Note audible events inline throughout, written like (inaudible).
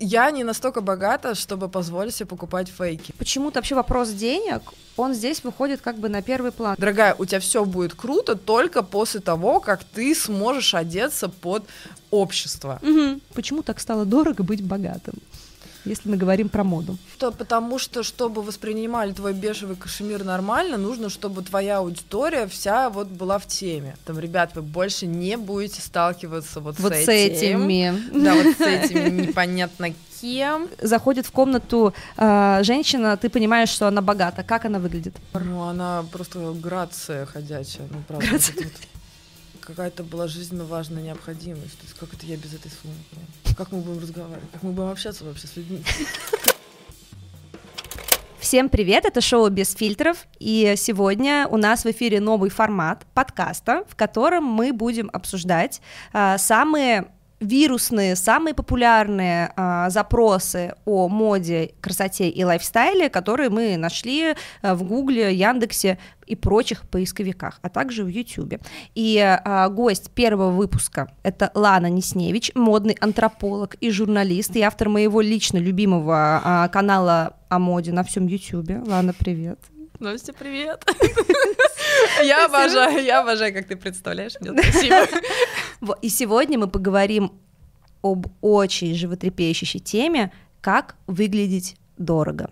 Я не настолько богата, чтобы позволить себе покупать фейки. Почему-то вообще вопрос денег, он здесь выходит как бы на первый план. Дорогая, у тебя все будет круто только после того, как ты сможешь одеться под общество. Угу. Почему так стало дорого быть богатым? Если мы говорим про моду? То потому что, чтобы воспринимали твой бежевый кашемир нормально, нужно, чтобы твоя аудитория вся вот была в теме. Там, ребят, вы больше не будете сталкиваться вот, вот с, с этими. Да, вот с этими непонятно кем. Заходит в комнату э, женщина, ты понимаешь, что она богата. Как она выглядит? Ну, она просто грация ходячая. Ну, правда. Грация какая-то была жизненно важная необходимость. То есть как это я без этой суммы? Как мы будем разговаривать? Как мы будем общаться вообще с людьми? Всем привет, это шоу «Без фильтров», и сегодня у нас в эфире новый формат подкаста, в котором мы будем обсуждать а, самые вирусные, самые популярные а, запросы о моде, красоте и лайфстайле, которые мы нашли а, в Гугле, Яндексе и прочих поисковиках, а также в Ютубе. И а, гость первого выпуска — это Лана Несневич, модный антрополог и журналист, и автор моего лично любимого а, канала о моде на всем Ютубе. Лана, привет. Настя, привет. (laughs) Я обожаю, я обожаю, как ты представляешь меня. (laughs) Спасибо. (laughs) И сегодня мы поговорим об очень животрепещущей теме, как выглядеть дорого.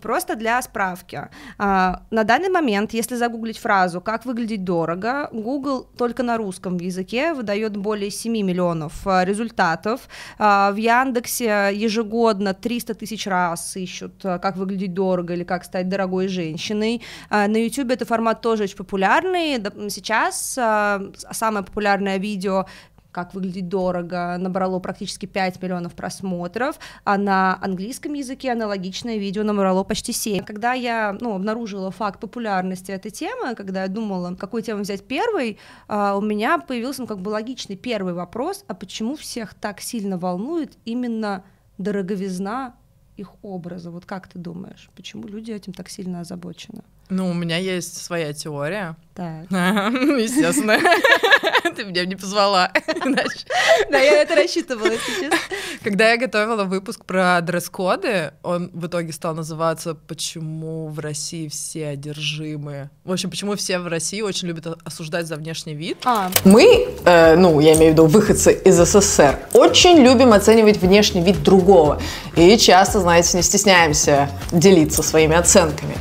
Просто для справки. А, на данный момент, если загуглить фразу «как выглядеть дорого», Google только на русском языке выдает более 7 миллионов а, результатов. А, в Яндексе ежегодно 300 тысяч раз ищут «как выглядеть дорого» или «как стать дорогой женщиной». На YouTube этот формат тоже очень популярный. Сейчас самое популярное видео как выглядеть дорого, набрало практически 5 миллионов просмотров, а на английском языке аналогичное видео набрало почти 7. Когда я ну, обнаружила факт популярности этой темы, когда я думала, какую тему взять первой, у меня появился ну, как бы логичный первый вопрос, а почему всех так сильно волнует именно дороговизна их образа. Вот как ты думаешь, почему люди этим так сильно озабочены? Ну, у меня есть своя теория. Так. (laughs) Естественно. Ты меня не позвала. Да, я это рассчитывала сейчас. Когда я готовила выпуск про дресс-коды, он в итоге стал называться «Почему в России все одержимые». В общем, почему все в России очень любят осуждать за внешний вид. А. Мы, э, ну, я имею в виду выходцы из СССР, очень любим оценивать внешний вид другого. И часто, знаете, не стесняемся делиться своими оценками.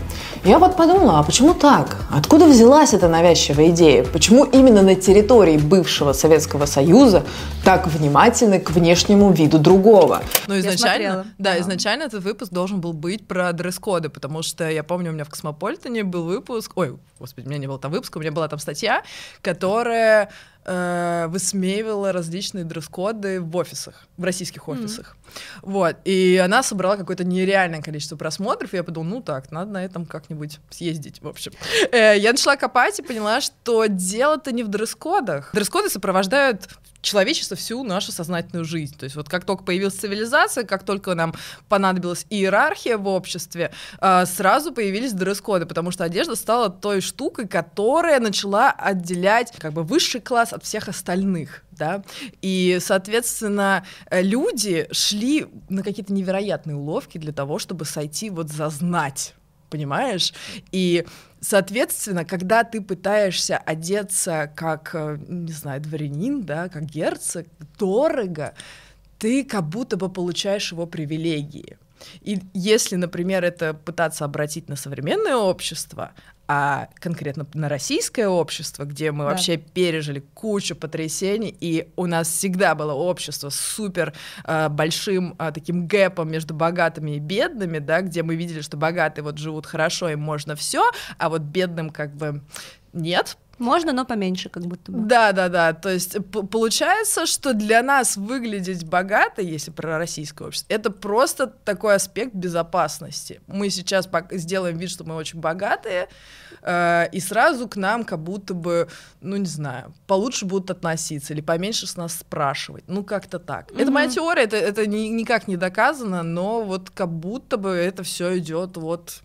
Я вот подумала, а почему так? Откуда взялась эта навязчивая идея? Почему именно на территории бывшего Советского Союза так внимательны к внешнему виду другого? Ну, изначально, да, изначально этот выпуск должен был быть про дресс-коды, потому что я помню, у меня в Космополитене был выпуск, ой, господи, у меня не было там выпуска, у меня была там статья, которая э, высмеивала различные дресс-коды в офисах, в российских офисах. Mm-hmm. Вот. И она собрала какое-то нереальное количество просмотров, и я подумала, ну так, надо на этом как-нибудь съездить, в общем. Э, я начала копать и поняла, что дело-то не в дресс-кодах. Дресс-коды сопровождают человечество всю нашу сознательную жизнь. То есть вот как только появилась цивилизация, как только нам понадобилась иерархия в обществе, а, сразу появились дресс-коды, потому что одежда стала той штукой, которая начала отделять как бы высший класс от всех остальных. Да? И, соответственно, люди шли на какие-то невероятные уловки для того, чтобы сойти вот за знать понимаешь? И, соответственно, когда ты пытаешься одеться как, э, не знаю, дворянин, да, как герцог, дорого, ты как будто бы получаешь его привилегии. И если, например, это пытаться обратить на современное общество, а конкретно на российское общество, где мы да. вообще пережили кучу потрясений, и у нас всегда было общество с супер э, большим э, таким гэпом между богатыми и бедными, да, где мы видели, что богатые вот живут хорошо, им можно все, а вот бедным как бы нет, можно, но поменьше, как будто бы. Да, да, да. То есть получается, что для нас выглядеть богато, если про российское общество, это просто такой аспект безопасности. Мы сейчас сделаем вид, что мы очень богатые, э, и сразу к нам как будто бы, ну не знаю, получше будут относиться или поменьше с нас спрашивать. Ну как-то так. Mm-hmm. Это моя теория, это, это ни, никак не доказано, но вот как будто бы это все идет вот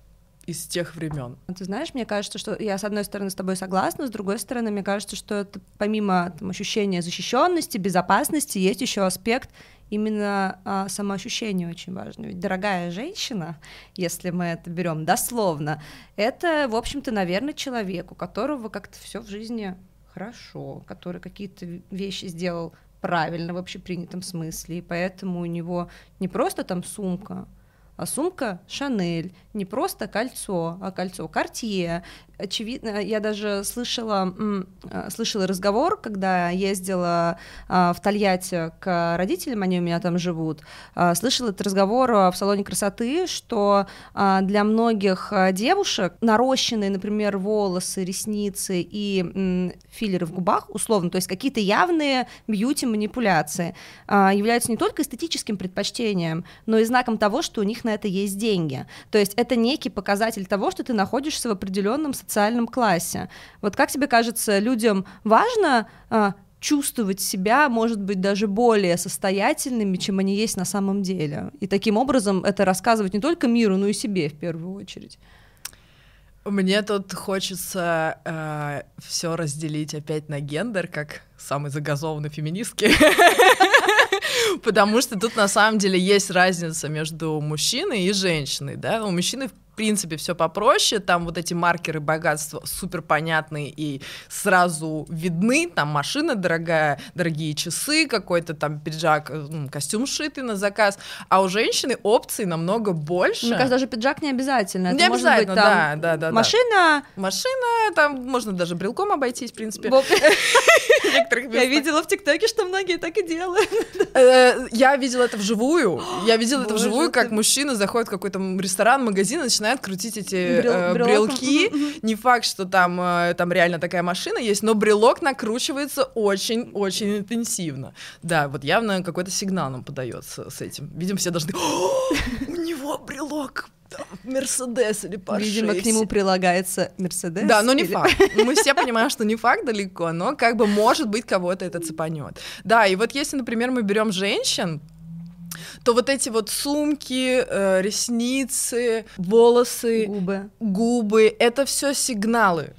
из тех времен. Ты знаешь, мне кажется, что я с одной стороны с тобой согласна, с другой стороны, мне кажется, что это помимо там, ощущения защищенности, безопасности, есть еще аспект именно а, самоощущение очень важно. Ведь дорогая женщина, если мы это берем дословно, это, в общем-то, наверное, человек, у которого как-то все в жизни хорошо, который какие-то вещи сделал правильно в общепринятом смысле, и поэтому у него не просто там сумка, а сумка Шанель, не просто кольцо, а кольцо Картье. Очевидно, я даже слышала, а, слышала разговор, когда ездила а, в Тольятти к родителям, они у меня там живут, а, слышала этот разговор в салоне красоты, что для многих девушек нарощенные, например, волосы, ресницы и филлеры в губах, условно, то есть какие-то явные бьюти-манипуляции, являются не только эстетическим предпочтением, но и знаком того, что у них на это есть деньги. То есть это некий показатель того, что ты находишься в определенном социальном классе. Вот как тебе кажется, людям важно а, чувствовать себя, может быть, даже более состоятельными, чем они есть на самом деле. И таким образом это рассказывать не только миру, но и себе в первую очередь. Мне тут хочется э, все разделить опять на гендер, как самый загазованный феминистки. (laughs) Потому что тут на самом деле есть разница между мужчиной и женщиной, да, у мужчины принципе, все попроще, там вот эти маркеры богатства супер понятные и сразу видны, там машина дорогая, дорогие часы, какой-то там пиджак, э, ну, костюм шитый на заказ, а у женщины опций намного больше. Мне кажется, даже пиджак не обязательно. Не Это обязательно, быть, там, да, да, да. Машина. Да. Машина, там можно даже брелком обойтись, в принципе. (laughs) Я видела в ТикТоке, что многие так и делают. Э, я видела это вживую. Я видела это вживую, как мужчина заходит в какой-то ресторан, магазин, начинает начинает крутить эти Брел, э, брелки. Не факт, что там, э, там реально такая машина есть, но брелок накручивается очень-очень интенсивно. Да, вот явно какой-то сигнал нам подается с этим. Видимо, все должны... У него брелок Мерседес или Порше. Видимо, к нему прилагается Мерседес. Да, но не или... факт. Мы все понимаем, что не факт далеко, но как бы может быть кого-то это цепанет. Да, и вот если, например, мы берем женщин, то вот эти вот сумки, э, ресницы, волосы, губы, губы, это все сигналы.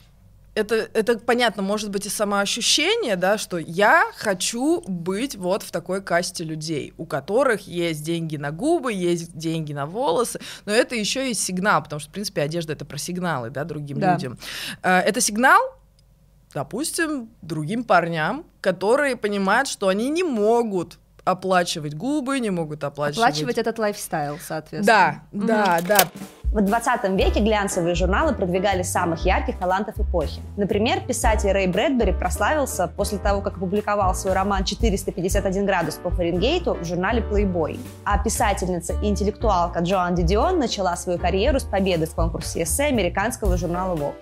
Это, это понятно, может быть и самоощущение, да, что я хочу быть вот в такой касте людей, у которых есть деньги на губы, есть деньги на волосы, но это еще и сигнал, потому что, в принципе, одежда это про сигналы, да, другим да. людям. Э, это сигнал, допустим, другим парням, которые понимают, что они не могут оплачивать губы, не могут оплачивать... Оплачивать этот лайфстайл, соответственно. Да, да, да. В 20 веке глянцевые журналы продвигали самых ярких талантов эпохи. Например, писатель Рэй Брэдбери прославился после того, как опубликовал свой роман «451 градус по Фаренгейту» в журнале Playboy. А писательница и интеллектуалка Джоан Дидион начала свою карьеру с победы в конкурсе эссе американского журнала Vogue.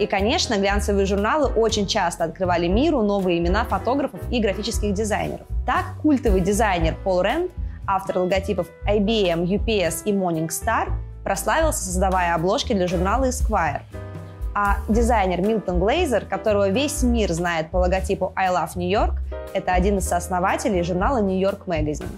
И, конечно, глянцевые журналы очень часто открывали миру новые имена фотографов и графических дизайнеров. Так, культовый дизайнер Пол Рэнд, автор логотипов IBM, UPS и Morningstar, прославился, создавая обложки для журнала Esquire. А дизайнер Милтон Глейзер, которого весь мир знает по логотипу I Love New York, это один из сооснователей журнала New York Magazine.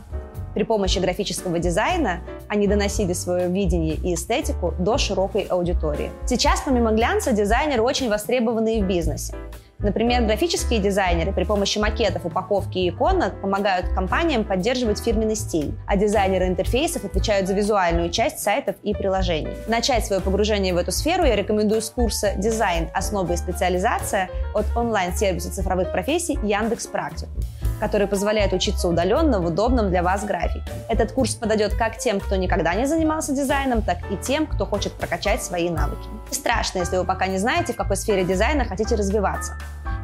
При помощи графического дизайна они доносили свое видение и эстетику до широкой аудитории. Сейчас, помимо глянца, дизайнеры очень востребованы и в бизнесе. Например, графические дизайнеры при помощи макетов, упаковки и иконок помогают компаниям поддерживать фирменный стиль, а дизайнеры интерфейсов отвечают за визуальную часть сайтов и приложений. Начать свое погружение в эту сферу я рекомендую с курса «Дизайн. Основы и специализация» от онлайн-сервиса цифровых профессий Яндекс Практикум который позволяет учиться удаленно в удобном для вас графике. Этот курс подойдет как тем, кто никогда не занимался дизайном, так и тем, кто хочет прокачать свои навыки. Не страшно, если вы пока не знаете, в какой сфере дизайна хотите развиваться.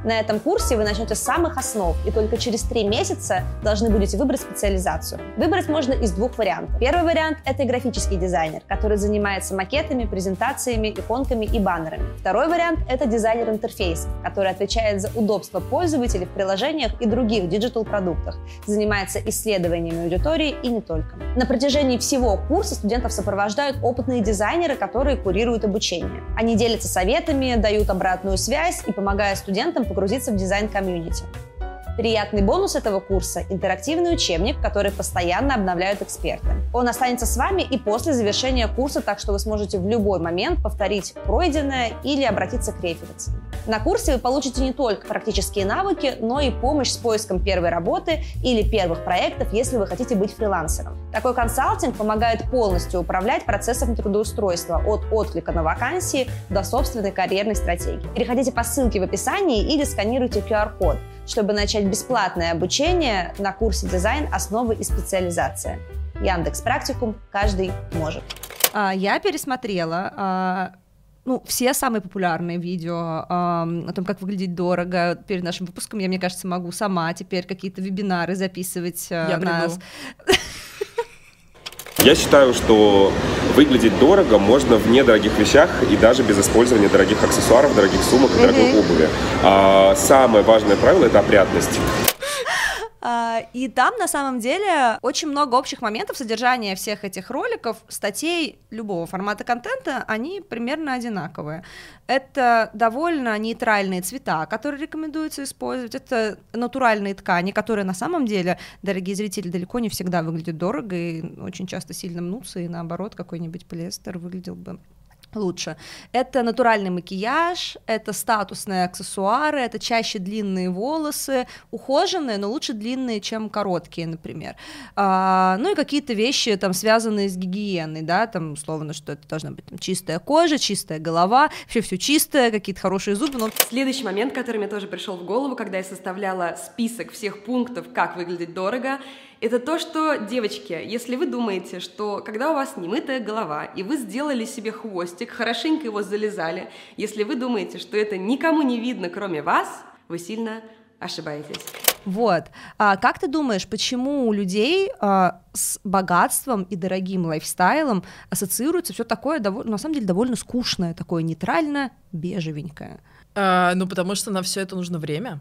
На этом курсе вы начнете с самых основ и только через три месяца должны будете выбрать специализацию. Выбрать можно из двух вариантов. Первый вариант – это графический дизайнер, который занимается макетами, презентациями, иконками и баннерами. Второй вариант – это дизайнер интерфейсов, который отвечает за удобство пользователей в приложениях и других digital -продуктах, занимается исследованиями аудитории и не только. На протяжении всего курса студентов сопровождают опытные дизайнеры, которые курируют обучение. Они делятся советами, дают обратную связь и помогают студентам погрузиться в дизайн- community. Приятный бонус этого курса – интерактивный учебник, который постоянно обновляют эксперты. Он останется с вами и после завершения курса, так что вы сможете в любой момент повторить пройденное или обратиться к референсам. На курсе вы получите не только практические навыки, но и помощь с поиском первой работы или первых проектов, если вы хотите быть фрилансером. Такой консалтинг помогает полностью управлять процессом трудоустройства от отклика на вакансии до собственной карьерной стратегии. Переходите по ссылке в описании или сканируйте QR-код, чтобы начать бесплатное обучение на курсе дизайн «Основы и специализация». Яндекс Практикум каждый может. А, я пересмотрела а, ну, все самые популярные видео э, о том, как выглядеть дорого перед нашим выпуском. Я, мне кажется, могу сама теперь какие-то вебинары записывать э, Я нас. (laughs) Я считаю, что выглядеть дорого можно в недорогих вещах и даже без использования дорогих аксессуаров, дорогих сумок и дорогой обуви. А самое важное правило — это опрятность. А, и там на самом деле очень много общих моментов содержания всех этих роликов, статей любого формата контента, они примерно одинаковые. Это довольно нейтральные цвета, которые рекомендуется использовать, это натуральные ткани, которые на самом деле, дорогие зрители, далеко не всегда выглядят дорого и очень часто сильно мнутся, и наоборот какой-нибудь полиэстер выглядел бы лучше. Это натуральный макияж, это статусные аксессуары, это чаще длинные волосы, ухоженные, но лучше длинные, чем короткие, например. А, ну и какие-то вещи там связанные с гигиеной, да, там условно, что это должна быть там, чистая кожа, чистая голова, вообще все чистое, какие-то хорошие зубы. Но... Следующий момент, который мне тоже пришел в голову, когда я составляла список всех пунктов, как выглядеть дорого, это то, что, девочки, если вы думаете, что когда у вас немытая голова, и вы сделали себе хвостик, хорошенько его залезали, если вы думаете, что это никому не видно, кроме вас, вы сильно ошибаетесь. Вот. А как ты думаешь, почему у людей а, с богатством и дорогим лайфстайлом ассоциируется все такое, довольно, на самом деле, довольно скучное, такое нейтрально бежевенькое? А, ну, потому что на все это нужно время.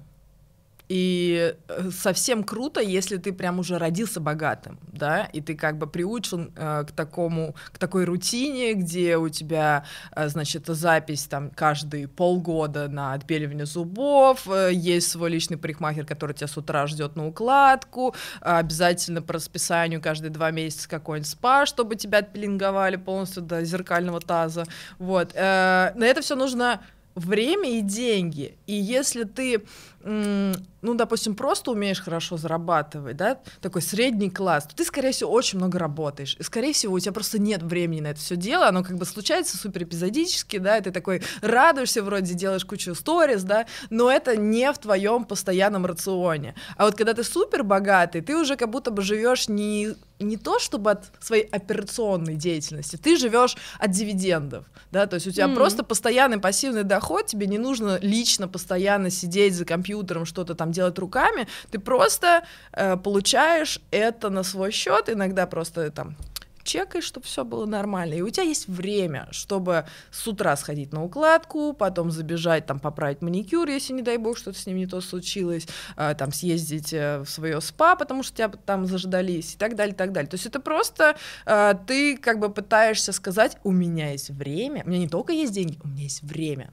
И э, совсем круто, если ты прям уже родился богатым, да, и ты как бы приучен э, к такому, к такой рутине, где у тебя, э, значит, запись там каждые полгода на отбеливание зубов, э, есть свой личный парикмахер, который тебя с утра ждет на укладку, обязательно по расписанию каждые два месяца какой-нибудь спа, чтобы тебя отпеленговали полностью до зеркального таза, вот. Э, на это все нужно время и деньги. И если ты ну, допустим, просто умеешь хорошо зарабатывать, да, такой средний класс, то ты, скорее всего, очень много работаешь. И, скорее всего, у тебя просто нет времени на это все дело, оно как бы случается супер эпизодически, да, и ты такой радуешься, вроде делаешь кучу сториз, да, но это не в твоем постоянном рационе. А вот когда ты супер богатый, ты уже как будто бы живешь не не то чтобы от своей операционной деятельности, ты живешь от дивидендов, да, то есть у тебя mm-hmm. просто постоянный пассивный доход, тебе не нужно лично постоянно сидеть за компьютером компьютером что-то там делать руками, ты просто э, получаешь это на свой счет, иногда просто там чекаешь, чтобы все было нормально, и у тебя есть время, чтобы с утра сходить на укладку, потом забежать, там, поправить маникюр, если, не дай бог, что-то с ним не то случилось, э, там, съездить э, в свое спа, потому что тебя там заждались, и так далее, и так далее. То есть это просто э, ты как бы пытаешься сказать, у меня есть время, у меня не только есть деньги, у меня есть время.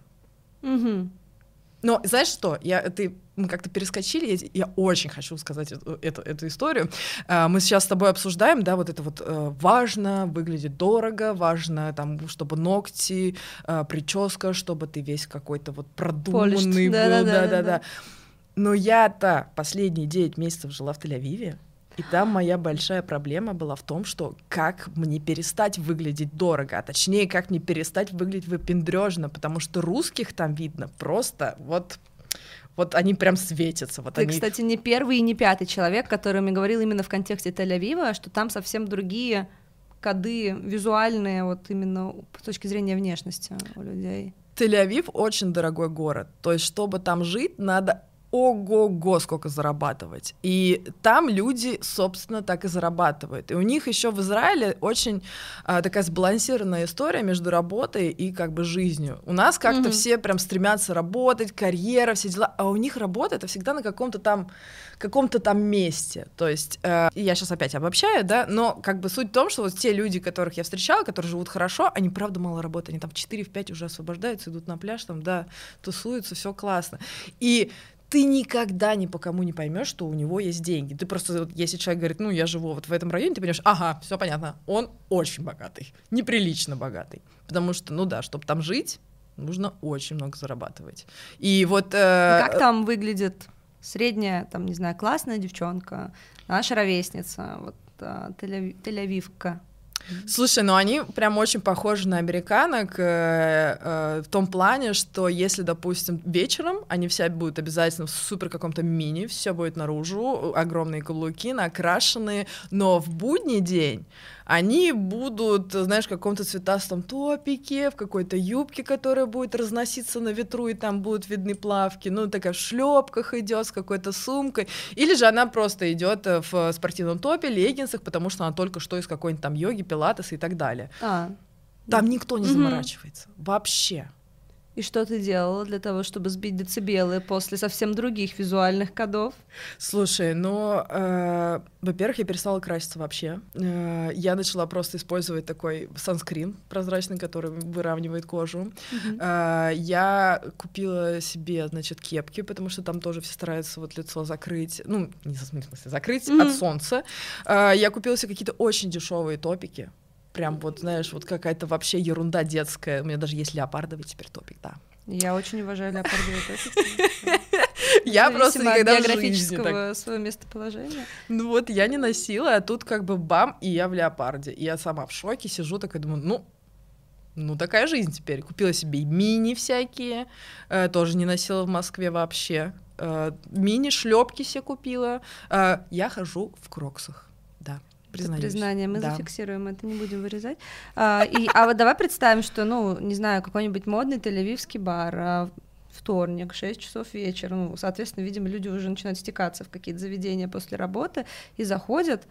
Угу. Но знаешь что? Я, ты, мы как-то перескочили, я, я очень хочу сказать эту, эту, эту историю. А, мы сейчас с тобой обсуждаем, да, вот это вот э, важно, выглядит дорого, важно, там, чтобы ногти, э, прическа, чтобы ты весь какой-то вот продуманный был, да-да-да. Но я-то последние 9 месяцев жила в Тель-Авиве, и там моя большая проблема была в том, что как мне перестать выглядеть дорого, а точнее, как мне перестать выглядеть выпендрежно, потому что русских там видно просто вот вот они прям светятся. Вот Ты, они... кстати, не первый и не пятый человек, который мне говорил именно в контексте Тель-Авива, что там совсем другие коды визуальные, вот именно с точки зрения внешности у людей. Тель-Авив очень дорогой город, то есть чтобы там жить, надо ого-го, сколько зарабатывать. И там люди, собственно, так и зарабатывают. И у них еще в Израиле очень а, такая сбалансированная история между работой и как бы жизнью. У нас как-то mm-hmm. все прям стремятся работать, карьера, все дела, а у них работа это всегда на каком-то там каком-то там месте. То есть, э, я сейчас опять обобщаю, да, но как бы суть в том, что вот те люди, которых я встречала, которые живут хорошо, они правда мало работают, они там в 4-5 уже освобождаются, идут на пляж, там, да, тусуются, все классно. И ты никогда ни по кому не поймешь, что у него есть деньги. Ты просто, если человек говорит, ну, я живу вот в этом районе, ты понимаешь, ага, все понятно, он очень богатый, неприлично богатый. Потому что, ну да, чтобы там жить, нужно очень много зарабатывать. И вот... Э, как там выглядит средняя, там, не знаю, классная девчонка, наша ровесница, вот э, Тель-Авивка? Слушай, ну они прям очень похожи на американок э, э, в том плане, что если, допустим, вечером они все будут обязательно в супер каком-то мини, все будет наружу, огромные каблуки, накрашенные, но в будний день они будут, знаешь, в каком-то цветастом топике, в какой-то юбке, которая будет разноситься на ветру, и там будут видны плавки, ну, такая в шлепках идет, с какой-то сумкой, или же она просто идет э, в спортивном топе, леггинсах, потому что она только что из какой-нибудь там йоги, пилатес и так далее. А. Там никто не заморачивается, вообще. И что ты делала для того, чтобы сбить децибелы после совсем других визуальных кодов? Слушай, ну, э, во-первых, я перестала краситься вообще. Э, я начала просто использовать такой санскрин прозрачный, который выравнивает кожу. Mm-hmm. Э, я купила себе, значит, кепки, потому что там тоже все стараются вот лицо закрыть, ну, не в смысле закрыть mm-hmm. от солнца. Э, я купила себе какие-то очень дешевые топики прям вот, знаешь, вот какая-то вообще ерунда детская. У меня даже есть леопардовый теперь топик, да. Я очень уважаю леопардовый (laughs) топик. Я просто никогда в жизни так... своего местоположения. Ну вот я не носила, а тут как бы бам, и я в леопарде. И я сама в шоке сижу, такая думаю, ну, ну такая жизнь теперь. Купила себе мини всякие, э, тоже не носила в Москве вообще. Э, мини шлепки себе купила. Э, я хожу в кроксах. Признаюсь. признание. Мы да. зафиксируем это, не будем вырезать. А, и, а вот давай представим, что, ну, не знаю, какой-нибудь модный тель-авивский бар, а, вторник, 6 часов вечера, ну, соответственно, видимо, люди уже начинают стекаться в какие-то заведения после работы и заходят,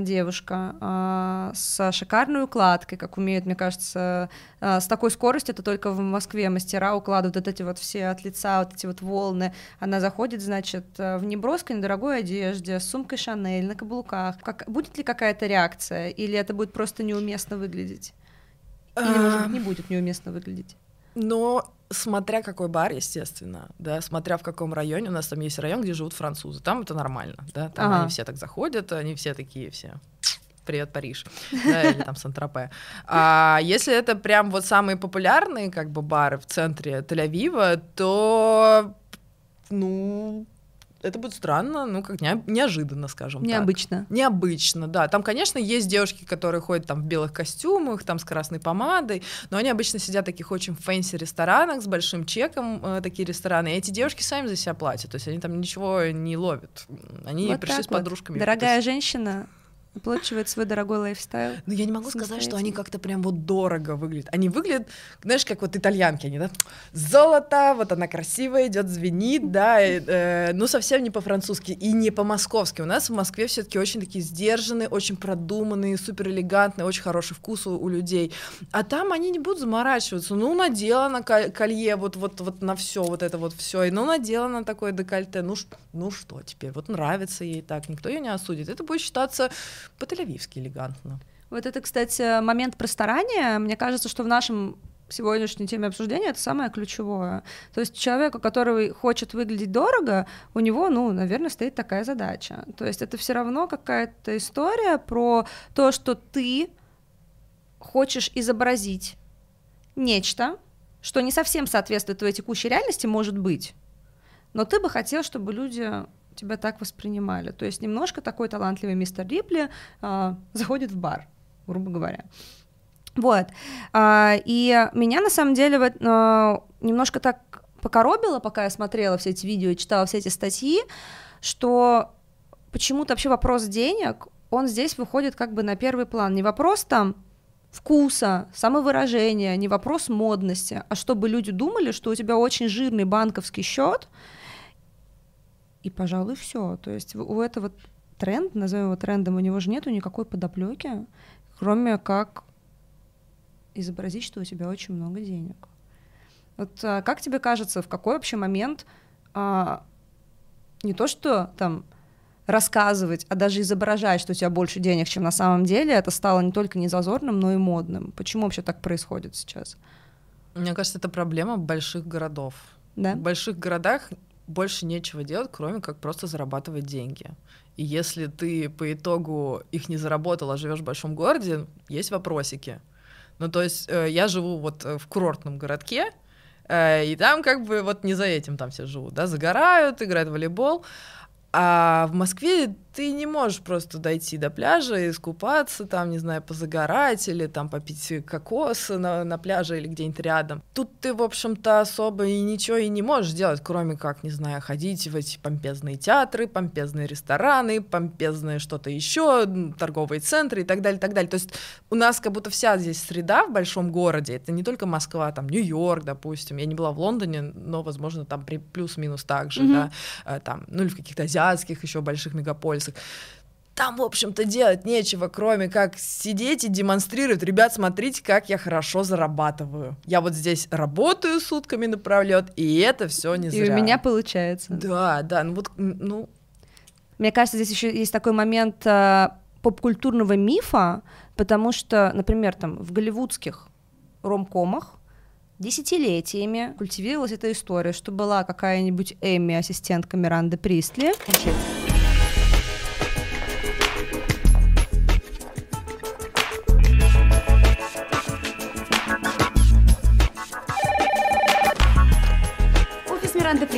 девушка а, с шикарной укладкой, как умеют, мне кажется, а, с такой скоростью, это только в Москве мастера укладывают вот эти вот все от лица, вот эти вот волны. Она заходит, значит, в неброской, недорогой одежде, с сумкой Шанель, на каблуках. Как, будет ли какая-то реакция, или это будет просто неуместно выглядеть? Или, может быть, не будет неуместно выглядеть? Но смотря какой бар, естественно, да, смотря в каком районе, у нас там есть район, где живут французы, там это нормально, да, там ага. они все так заходят, они все такие все привет, Париж, да, или там Сан-Тропе. А если это прям вот самые популярные как бы бары в центре Тель-Авива, то, ну, это будет странно, ну, как не, неожиданно, скажем Необычно. так. Необычно, да. Там, конечно, есть девушки, которые ходят там в белых костюмах, там с красной помадой, но они обычно сидят в таких очень fancy ресторанах с большим чеком, э, такие рестораны, и эти девушки сами за себя платят, то есть они там ничего не ловят. Они вот пришли с подружками. Вот. Дорогая есть... женщина оплачивает свой дорогой lifestyle. Ну, я не могу сказать, что они как-то прям вот дорого выглядят. Они выглядят, знаешь, как вот итальянки, они, да, золото, вот она красивая, идет, звенит, да, э, ну, совсем не по-французски и не по-московски. У нас в Москве все-таки очень такие сдержанные, очень продуманные, супер элегантные, очень хороший вкус у, у людей. А там они не будут заморачиваться. Ну, надела на колье вот, вот, вот на все, вот это вот все, и ну, надела на такое декольте, ну, ну что теперь, вот нравится ей так, никто ее не осудит. Это будет считаться по-тель-авивски элегантно. Вот это, кстати, момент просторания. Мне кажется, что в нашем сегодняшней теме обсуждения это самое ключевое. То есть человеку, который хочет выглядеть дорого, у него, ну, наверное, стоит такая задача. То есть это все равно какая-то история про то, что ты хочешь изобразить нечто, что не совсем соответствует твоей текущей реальности, может быть, но ты бы хотел, чтобы люди тебя так воспринимали. То есть немножко такой талантливый мистер Рипли э, заходит в бар, грубо говоря. Вот. А, и меня на самом деле вот, а, немножко так покоробило, пока я смотрела все эти видео и читала все эти статьи, что почему-то вообще вопрос денег, он здесь выходит как бы на первый план. Не вопрос там вкуса, самовыражения, не вопрос модности, а чтобы люди думали, что у тебя очень жирный банковский счет, и, пожалуй, все. То есть у этого тренд, назовем его трендом, у него же нету никакой подоплеки, кроме как изобразить, что у тебя очень много денег. Вот а, как тебе кажется, в какой вообще момент а, не то, что там рассказывать, а даже изображать, что у тебя больше денег, чем на самом деле, это стало не только незазорным, но и модным. Почему вообще так происходит сейчас? Мне кажется, это проблема больших городов. Да? В больших городах больше нечего делать, кроме как просто зарабатывать деньги. И если ты по итогу их не заработал, а живешь в большом городе, есть вопросики. Ну, то есть э, я живу вот э, в курортном городке, Э, и там как бы вот не за этим там все живут, да, загорают, играют в волейбол. А в Москве ты не можешь просто дойти до пляжа и искупаться, там, не знаю, позагорать или там попить кокос на, на пляже или где-нибудь рядом. Тут ты, в общем-то, особо и ничего и не можешь делать, кроме как, не знаю, ходить в эти помпезные театры, помпезные рестораны, помпезные что-то еще, торговые центры и так далее, и так далее. То есть у нас как будто вся здесь среда в большом городе, это не только Москва, там Нью-Йорк, допустим, я не была в Лондоне, но, возможно, там при плюс-минус так же, mm-hmm. да, э, там, ну или в каких-то азиатских еще больших мегаполисах, список. Там, в общем-то, делать нечего, кроме как сидеть и демонстрировать. Ребят, смотрите, как я хорошо зарабатываю. Я вот здесь работаю сутками напролет, и это все не зря. И у меня получается. Да, да, ну вот, ну... Мне кажется, здесь еще есть такой момент э, поп-культурного мифа, потому что, например, там в голливудских ромкомах десятилетиями культивировалась эта история, что была какая-нибудь Эми, ассистентка Миранды Пристли.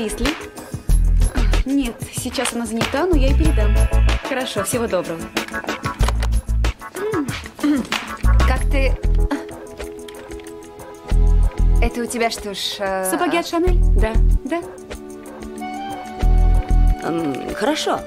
Присли? Нет, сейчас она занята, но я ей передам. Хорошо, всего доброго. Как ты... Это у тебя что ж... Э... Сапоги от Шанель? Да, да. Хорошо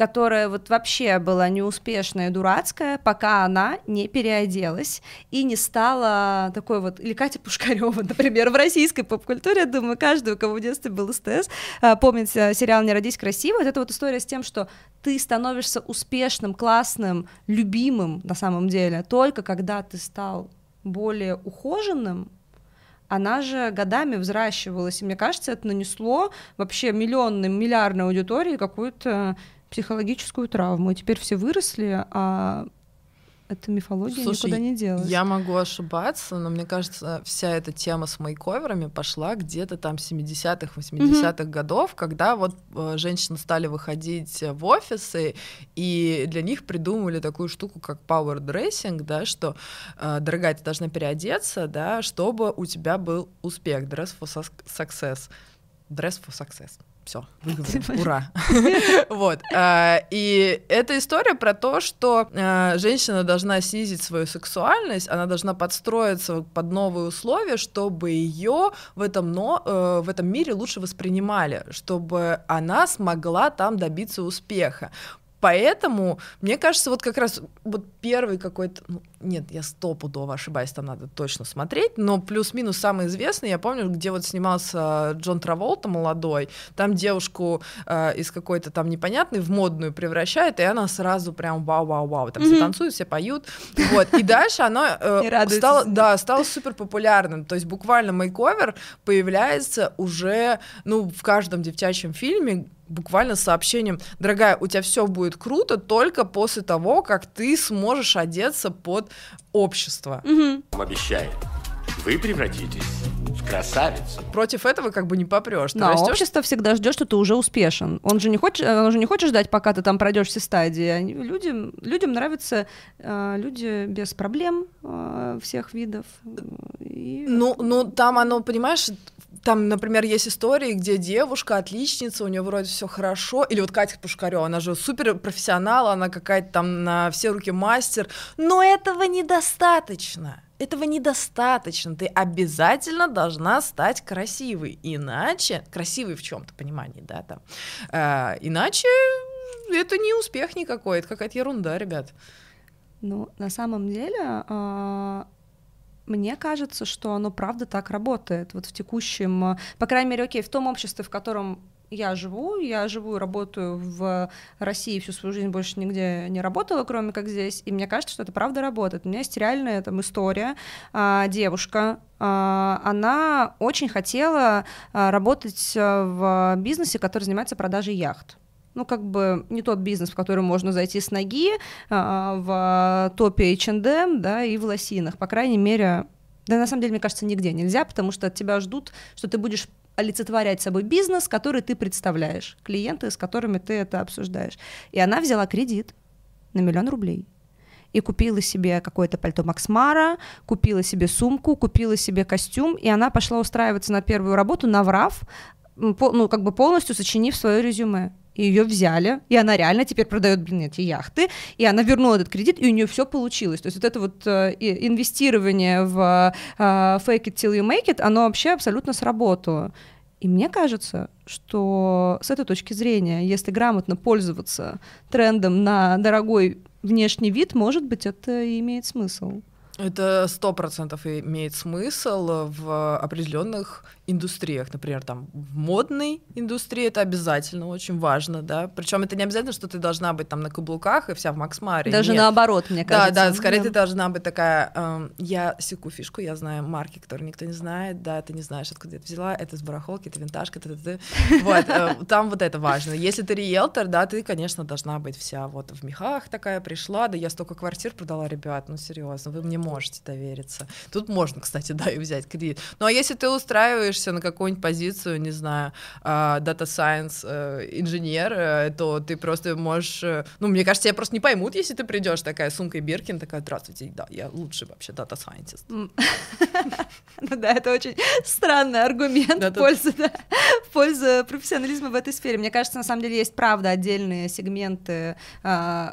которая вот вообще была неуспешная и дурацкая, пока она не переоделась и не стала такой вот, или Катя Пушкарева, (laughs) например, в российской поп-культуре, я думаю, каждый, у кого в детстве был СТС, а, помнит э, сериал «Не родись красиво», вот это вот история с тем, что ты становишься успешным, классным, любимым на самом деле только когда ты стал более ухоженным, она же годами взращивалась, и мне кажется, это нанесло вообще миллионной, миллиардной аудитории какую-то психологическую травму. И теперь все выросли, а эта мифология Слушай, никуда не делась. Я могу ошибаться, но мне кажется, вся эта тема с мейковерами пошла где-то там 70-х, 80-х mm-hmm. годов, когда вот э, женщины стали выходить в офисы, и для них придумали такую штуку, как power dressing, да, что, э, дорогая, ты должна переодеться, да, чтобы у тебя был успех, dress for success. Dress for success все, (laughs) ура. (laughs) вот. А, и эта история про то, что а, женщина должна снизить свою сексуальность, она должна подстроиться под новые условия, чтобы ее в этом, но, э, в этом мире лучше воспринимали, чтобы она смогла там добиться успеха. Поэтому, мне кажется, вот как раз вот первый какой-то, ну, нет, я стопудово ошибаюсь, там надо точно смотреть, но плюс-минус самый известный, я помню, где вот снимался Джон Траволта молодой, там девушку э, из какой-то там непонятной в модную превращает, и она сразу прям вау-вау-вау, там mm-hmm. все танцуют, все поют, вот, и дальше она э, (laughs) стала, да, стала супер популярным, то есть буквально мейковер появляется уже, ну, в каждом девчачьем фильме, буквально с сообщением, дорогая, у тебя все будет круто только после того, как ты сможешь одеться под общество. Угу. Обещаю, вы превратитесь в красавицу. Против этого как бы не попрешь. Но растёшь... общество всегда ждет, что ты уже успешен. Он же не хочет, он же не хочет ждать, пока ты там пройдешь все стадии. Они, людям, людям нравятся э, люди без проблем э, всех видов. И... Ну, ну, там оно, понимаешь, там, например, есть истории, где девушка отличница, у нее вроде все хорошо, или вот Катя Пушкарева, она же супер профессионал, она какая-то там на все руки мастер, но этого недостаточно. Этого недостаточно. Ты обязательно должна стать красивой, иначе красивой в чем-то понимании, да, там, э, иначе это не успех никакой, это какая-то ерунда, ребят. Ну, на самом деле, э мне кажется, что оно правда так работает. Вот в текущем, по крайней мере, окей, в том обществе, в котором я живу, я живу и работаю в России, всю свою жизнь больше нигде не работала, кроме как здесь, и мне кажется, что это правда работает. У меня есть реальная там история, а, девушка, а, она очень хотела а, работать в бизнесе, который занимается продажей яхт ну, как бы не тот бизнес, в который можно зайти с ноги, а, в топе H&M, да, и в лосинах, по крайней мере, да, на самом деле, мне кажется, нигде нельзя, потому что от тебя ждут, что ты будешь олицетворять собой бизнес, который ты представляешь, клиенты, с которыми ты это обсуждаешь. И она взяла кредит на миллион рублей. и купила себе какое-то пальто Максмара, купила себе сумку, купила себе костюм, и она пошла устраиваться на первую работу, наврав, ну, как бы полностью сочинив свое резюме и ее взяли, и она реально теперь продает, блин, эти яхты, и она вернула этот кредит, и у нее все получилось. То есть вот это вот э, инвестирование в э, fake it till you make it, оно вообще абсолютно сработало. И мне кажется, что с этой точки зрения, если грамотно пользоваться трендом на дорогой внешний вид, может быть, это имеет смысл. Это сто процентов имеет смысл в определенных индустриях, например, там в модной индустрии это обязательно очень важно, да. Причем это не обязательно, что ты должна быть там на каблуках и вся в Макс Маре. Даже Нет. наоборот, мне кажется. Да, да, скорее да. ты должна быть такая. Э, я секу фишку, я знаю марки, которые никто не знает, да, ты не знаешь, откуда это взяла, это с барахолки, это винтажка, это, это, (laughs) вот, э, там вот это важно. Если ты риэлтор, да, ты, конечно, должна быть вся вот в мехах такая пришла, да, я столько квартир продала, ребят, ну серьезно, вы мне можете довериться. Тут можно, кстати, (laughs) да, и взять кредит. Ну а если ты устраиваешь устраиваешься на какую-нибудь позицию, не знаю, data science uh, инженер, uh, то ты просто можешь, ну, мне кажется, тебя просто не поймут, если ты придешь такая сумка Биркин, такая, здравствуйте, да, я лучший вообще data scientist. (laughs) Ну да, это очень странный аргумент в пользу, в пользу профессионализма в этой сфере. Мне кажется, на самом деле есть, правда, отдельные сегменты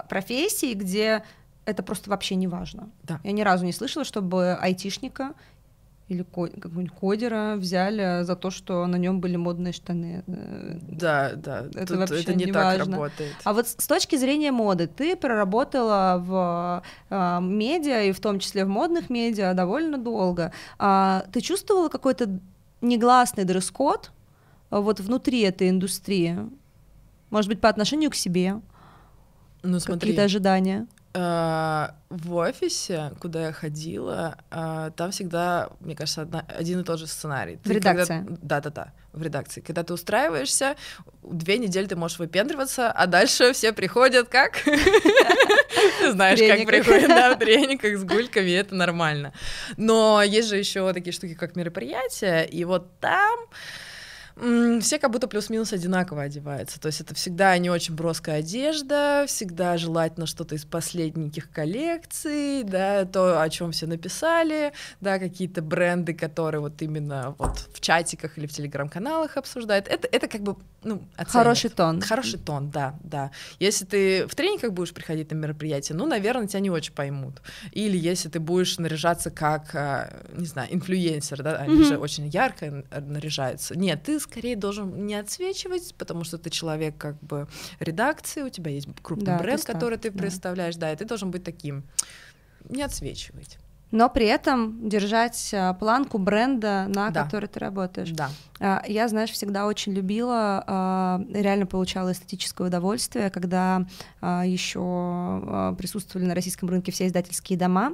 профессий, где это просто вообще не важно. Да. Я ни разу не слышала, чтобы айтишника или какого-нибудь кодера взяли за то, что на нем были модные штаны. Да, да. Это Тут вообще это не, не так важно. работает. А вот с точки зрения моды, ты проработала в э, медиа и в том числе в модных медиа довольно долго. А, ты чувствовала какой-то негласный дресс-код вот внутри этой индустрии? Может быть, по отношению к себе? Ну, смотри. Какие-то ожидания? Э, в офисе, куда я ходила, э, там всегда, мне кажется, одна, один и тот же сценарий. Ты в редакции? Да-да-да, в редакции. Когда ты устраиваешься, две недели ты можешь выпендриваться, а дальше все приходят как? Ты (laughs) знаешь, как приходят, да, в трениках с гульками, это нормально. Но есть же еще такие штуки, как мероприятия, и вот там все как будто плюс-минус одинаково одеваются. То есть это всегда не очень броская одежда, всегда желательно что-то из последних коллекций, да, то, о чем все написали, да, какие-то бренды, которые вот именно вот в чатиках или в телеграм-каналах обсуждают. Это, это как бы, ну, оценят. Хороший тон. Хороший тон, да, да. Если ты в тренингах будешь приходить на мероприятие, ну, наверное, тебя не очень поймут. Или если ты будешь наряжаться как, а, не знаю, инфлюенсер, да, они mm-hmm. же очень ярко наряжаются. Нет, ты скорее должен не отсвечивать, потому что ты человек как бы редакции, у тебя есть крупный да, бренд, ты который ты да. представляешь, да, и ты должен быть таким, не отсвечивать но при этом держать а, планку бренда, на да. который ты работаешь. Да. А, я, знаешь, всегда очень любила, а, реально получала эстетическое удовольствие, когда еще присутствовали на российском рынке все издательские дома,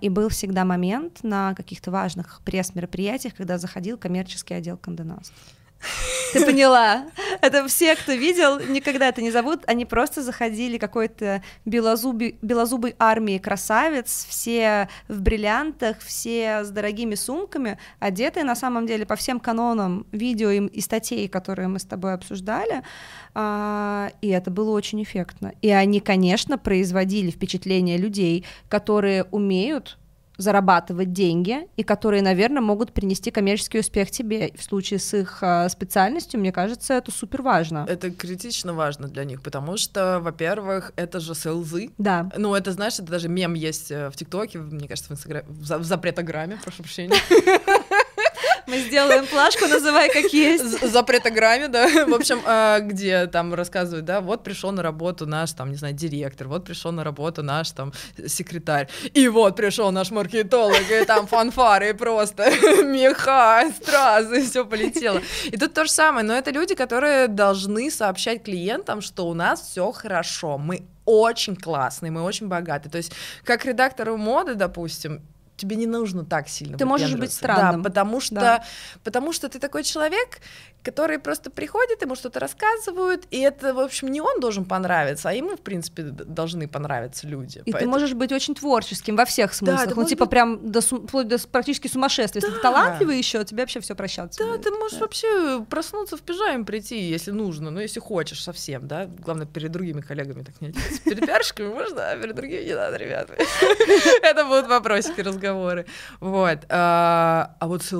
и был всегда момент на каких-то важных пресс-мероприятиях, когда заходил коммерческий отдел Канденас. Ты (laughs) поняла? Это все, кто видел, никогда это не зовут. Они просто заходили какой-то белозубый, белозубой армии красавец, все в бриллиантах, все с дорогими сумками, одетые на самом деле по всем канонам видео и статей, которые мы с тобой обсуждали. А, и это было очень эффектно. И они, конечно, производили впечатление людей, которые умеют зарабатывать деньги и которые, наверное, могут принести коммерческий успех тебе. В случае с их э, специальностью, мне кажется, это супер важно. Это критично важно для них, потому что, во-первых, это же селзы. Да. Ну, это, знаешь, это даже мем есть э, в ТикТоке, мне кажется, в Инстаграме, в запретограмме, прошу прощения. (laughs) Мы сделаем плашку, называй как есть. Запретограмме, да. (laughs) В общем, а, где там рассказывают, да, вот пришел на работу наш, там, не знаю, директор, вот пришел на работу наш, там, секретарь, и вот пришел наш маркетолог, и там фанфары, и просто (laughs) меха, стразы, все полетело. И тут то же самое, но это люди, которые должны сообщать клиентам, что у нас все хорошо, мы очень классные, мы очень богатые. То есть, как редактору моды, допустим, тебе не нужно так сильно Ты можешь быть странным. Да, потому что, да. потому что ты такой человек, которые просто приходят, ему что-то рассказывают, и это, в общем, не он должен понравиться, а ему, в принципе, должны понравиться люди. И ты Поэтому- можешь быть очень творческим во всех смыслах. ты ну, типа быть- прям до, вплоть до практически сумасшествия. Если ты Да. талантливый еще, тебе вообще все прощаться. Да, будет. ты можешь вообще проснуться в пижаме прийти, если нужно, ну, если хочешь совсем, да. Главное, перед другими коллегами так не делать. Перед пиарщиками можно, а перед другими не надо, ребята. (laughs) Это будут вопросики, разговоры. Вот. А а вот с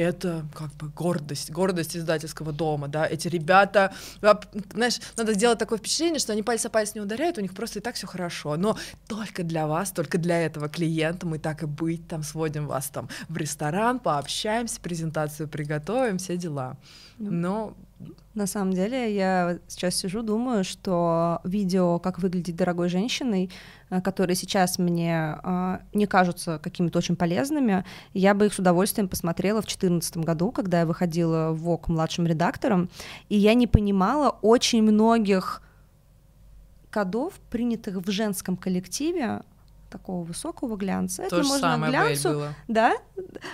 это как бы гордость, гордость издательского дома, да, эти ребята, воп- знаешь, надо сделать такое впечатление, что они пальцы о палец не ударяют, у них просто и так все хорошо, но только для вас, только для этого клиента мы так и быть, там сводим вас там в ресторан, пообщаемся, презентацию приготовим, все дела. Но На самом деле, я сейчас сижу, думаю, что видео «Как выглядеть дорогой женщиной», э, которые сейчас мне э, не кажутся какими-то очень полезными, я бы их с удовольствием посмотрела в 2014 году, когда я выходила в ВОК младшим редактором, и я не понимала очень многих кодов, принятых в женском коллективе, такого высокого глянца. то же можно самое глянцу было. да,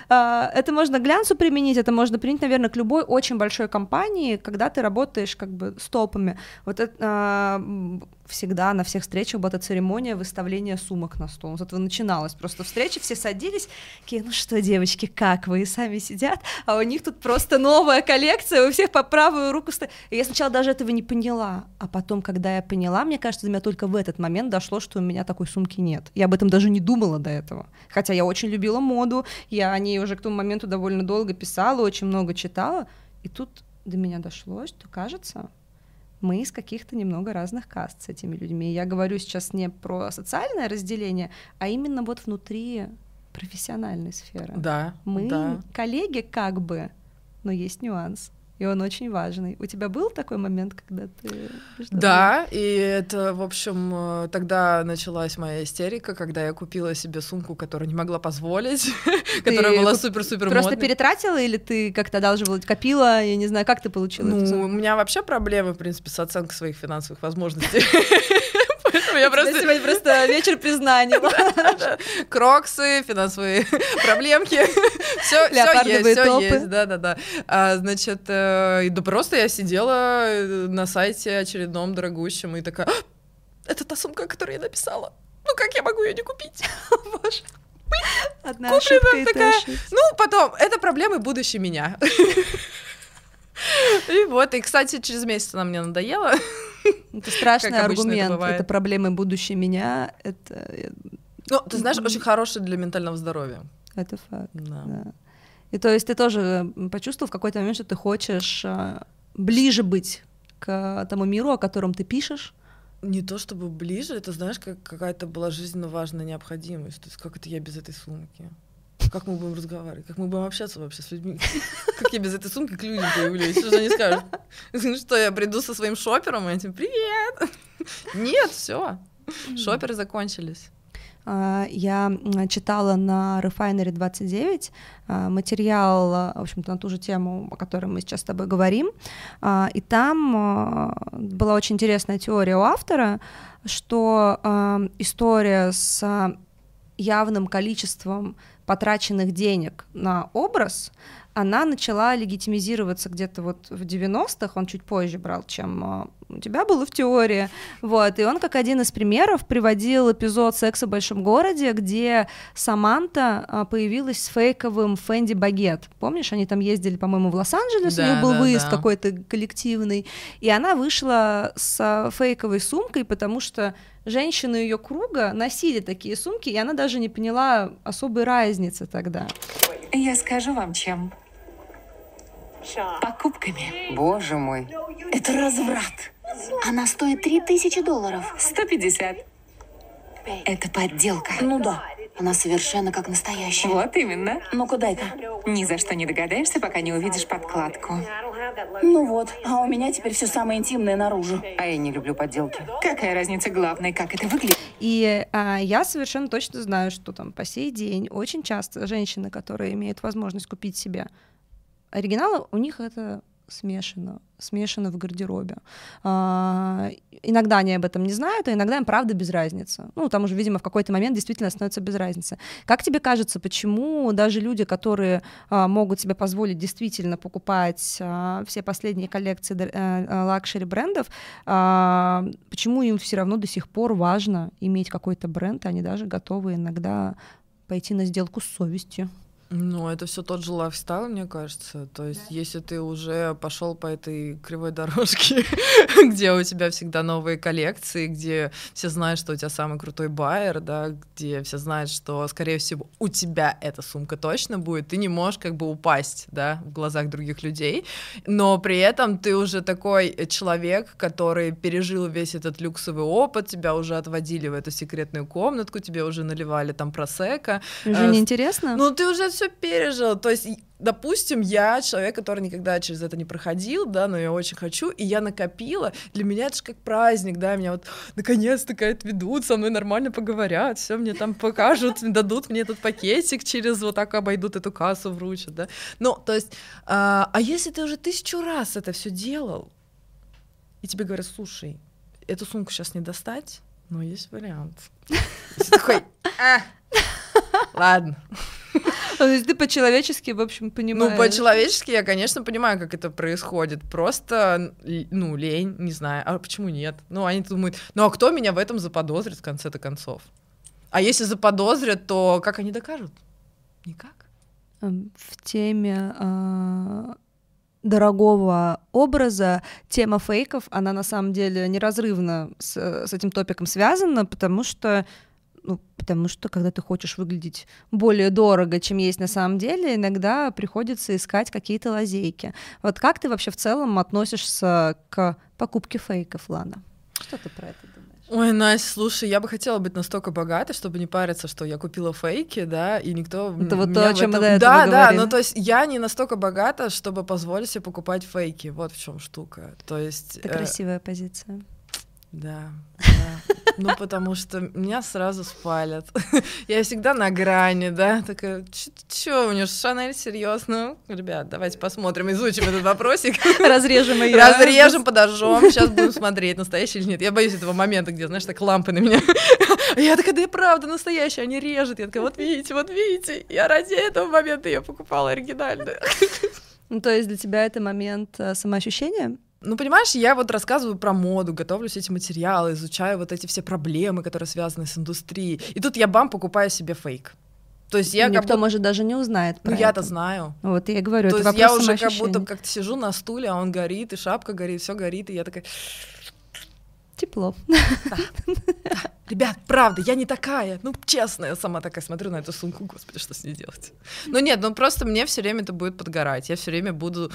А, это можно глянцу применить, это можно применить, наверное, к любой очень большой компании, когда ты работаешь как бы с топами. Вот это а, всегда на всех встречах была эта церемония выставления сумок на стол. Вот это начиналось. Просто встречи, все садились, такие, ну что, девочки, как вы? И сами сидят, а у них тут просто новая коллекция, у всех по правую руку стоит. И я сначала даже этого не поняла, а потом, когда я поняла, мне кажется, до меня только в этот момент дошло, что у меня такой сумки нет. Я об этом даже не думала до этого. Хотя я очень любила моду, я о ней уже к тому моменту довольно долго писала, очень много читала, и тут до меня дошло, что, кажется, мы из каких-то немного разных каст с этими людьми. Я говорю сейчас не про социальное разделение, а именно вот внутри профессиональной сферы. Да, Мы да. коллеги как бы, но есть нюанс. И он очень важный. У тебя был такой момент, когда ты... что-то- Да, и это, в общем, э, тогда началась моя истерика, когда я купила себе сумку, которую не могла позволить, (laughs) которая была супер-супер Просто перетратила или ты как-то одалживала, копила, я не знаю, как ты получила эту Ну, у меня вообще проблемы, в принципе, с оценкой своих финансовых возможностей. (laughs) Поэтому я У тебя просто... сегодня просто вечер признаний. (laughs) Кроксы, финансовые (laughs) проблемки. (laughs) Все, есть, все есть, да, да, да. А, значит, э, да просто я сидела э, на сайте очередном дорогущем и такая, «А, это та сумка, которую я написала. Ну как я могу ее не купить? Боже. Одна Куплена ошибка такая. Ну, потом, это проблемы будущей меня. (laughs) И вот, и, кстати, через месяц она мне надоела. Это страшный это аргумент. бывает. Это проблемы будущее меня. Это, Ну, ты знаешь, очень хороший для ментального здоровья. это факт. Да. Да. И то есть ты тоже почувствовал в какой-то момент, что ты хочешь а, ближе быть к тому миру, о котором ты пишешь. Не то чтобы ближе, это, знаешь, как какая-то была жизненно важная необходимость. То есть как это я без этой сумки? Как мы будем разговаривать? Как мы будем общаться вообще с людьми? (laughs) Как я без этой сумки к людям появлюсь? Что же они скажут? Ну Что, я приду со своим шопером и этим «Привет!» (laughs) Нет, все. Шоперы закончились. А, Я читала на Refinery 29 а, материал, а, в общем-то, на ту же тему, о которой мы сейчас с тобой говорим, и там была очень интересная теория у автора, что история с явным количеством потраченных денег на образ, она начала легитимизироваться где-то вот в 90-х, он чуть позже брал, чем а, у тебя было в теории, вот, и он как один из примеров приводил эпизод «Секса в большом городе», где Саманта а, появилась с фейковым Фэнди Багет, помнишь, они там ездили, по-моему, в Лос-Анджелес, у Да, них был да, выезд да. какой-то коллективный, и она вышла с а, фейковой сумкой, потому что женщины ее круга носили такие сумки, и она даже не поняла особой разницы тогда. Я скажу вам, чем. Покупками. Боже мой. Это разврат. Она стоит 3000 долларов. 150. Это подделка. Ну да. Она совершенно как настоящая. Вот именно. Ну-ка дай-ка. Ни за что не догадаешься, пока не увидишь подкладку. Ну вот, а у меня теперь все самое интимное наружу. А я не люблю подделки. Какая разница? Главное, как это выглядит. И а, я совершенно точно знаю, что там по сей день очень часто женщины, которые имеют возможность купить себе оригиналы, у них это смешано, смешано в гардеробе. А, иногда они об этом не знают, а иногда им правда без разницы. Ну, там уже, видимо, в какой-то момент действительно становится без разницы. Как тебе кажется, почему даже люди, которые а, могут себе позволить действительно покупать а, все последние коллекции а, luxury брендов, а, почему им все равно до сих пор важно иметь какой-то бренд, и они даже готовы иногда пойти на сделку с совестью? Ну, это все тот же lifestyle, мне кажется. То есть, да. если ты уже пошел по этой кривой дорожке, (laughs) где у тебя всегда новые коллекции, где все знают, что у тебя самый крутой байер, да, где все знают, что, скорее всего, у тебя эта сумка точно будет, ты не можешь как бы упасть, да, в глазах других людей, но при этом ты уже такой человек, который пережил весь этот люксовый опыт, тебя уже отводили в эту секретную комнатку, тебе уже наливали там просека. Уже э, неинтересно? Ну, ты уже все пережил. То есть, допустим, я человек, который никогда через это не проходил, да, но я очень хочу, и я накопила. Для меня это же как праздник, да, меня вот наконец-то отведут, со мной нормально поговорят, все мне там покажут, (laughs) дадут мне этот пакетик через вот так обойдут эту кассу, вручат, да. Ну, то есть, а, а если ты уже тысячу раз это все делал, и тебе говорят, слушай, эту сумку сейчас не достать, но есть вариант. такой, «А, ладно. То есть ты по-человечески, в общем, понимаешь? Ну, по-человечески я, конечно, понимаю, как это происходит. Просто, ну, лень, не знаю. А почему нет? Ну, они думают, ну, а кто меня в этом заподозрит в конце-то концов? А если заподозрят, то как они докажут? Никак. Эм, в теме э, дорогого образа тема фейков, она на самом деле неразрывно с, с этим топиком связана, потому что ну, потому что когда ты хочешь выглядеть более дорого, чем есть на самом деле, иногда приходится искать какие-то лазейки. Вот как ты вообще в целом относишься к покупке фейков, Лана? Что ты про это думаешь? Ой, Настя, слушай, я бы хотела быть настолько богатой, чтобы не париться, что я купила фейки, да, и никто... Это вот то, о чем этом... мы до этого Да, говорили. да, ну то есть я не настолько богата, чтобы позволить себе покупать фейки, вот в чем штука. То есть... Это э... красивая позиция. Да, да. Ну, потому что меня сразу спалят. (laughs) Я всегда на грани, да, такая, чё, у нее Шанель, серьезно? Ребят, давайте посмотрим, изучим этот вопросик. (laughs) Разрежем ее. Разрежем, подожжем, сейчас будем смотреть, настоящий или нет. Я боюсь этого момента, где, знаешь, так лампы на меня. (laughs) Я такая, да и правда настоящая, они режут. Я такая, вот видите, вот видите, я ради этого момента ее покупала оригинально. Ну, то есть для тебя это момент э, самоощущения? Ну, понимаешь, я вот рассказываю про моду, готовлю все эти материалы, изучаю вот эти все проблемы, которые связаны с индустрией. И тут я бам, покупаю себе фейк. То есть я Никто, как может, даже не узнает Ну, я-то знаю. Вот я говорю, То это есть я уже как будто как-то сижу на стуле, а он горит, и шапка горит, все горит, и я такая... Тепло. Да. Да. Ребят, правда, я не такая. Ну, честно, я сама такая смотрю на эту сумку, господи, что с ней делать? Ну нет, ну просто мне все время это будет подгорать. Я все время буду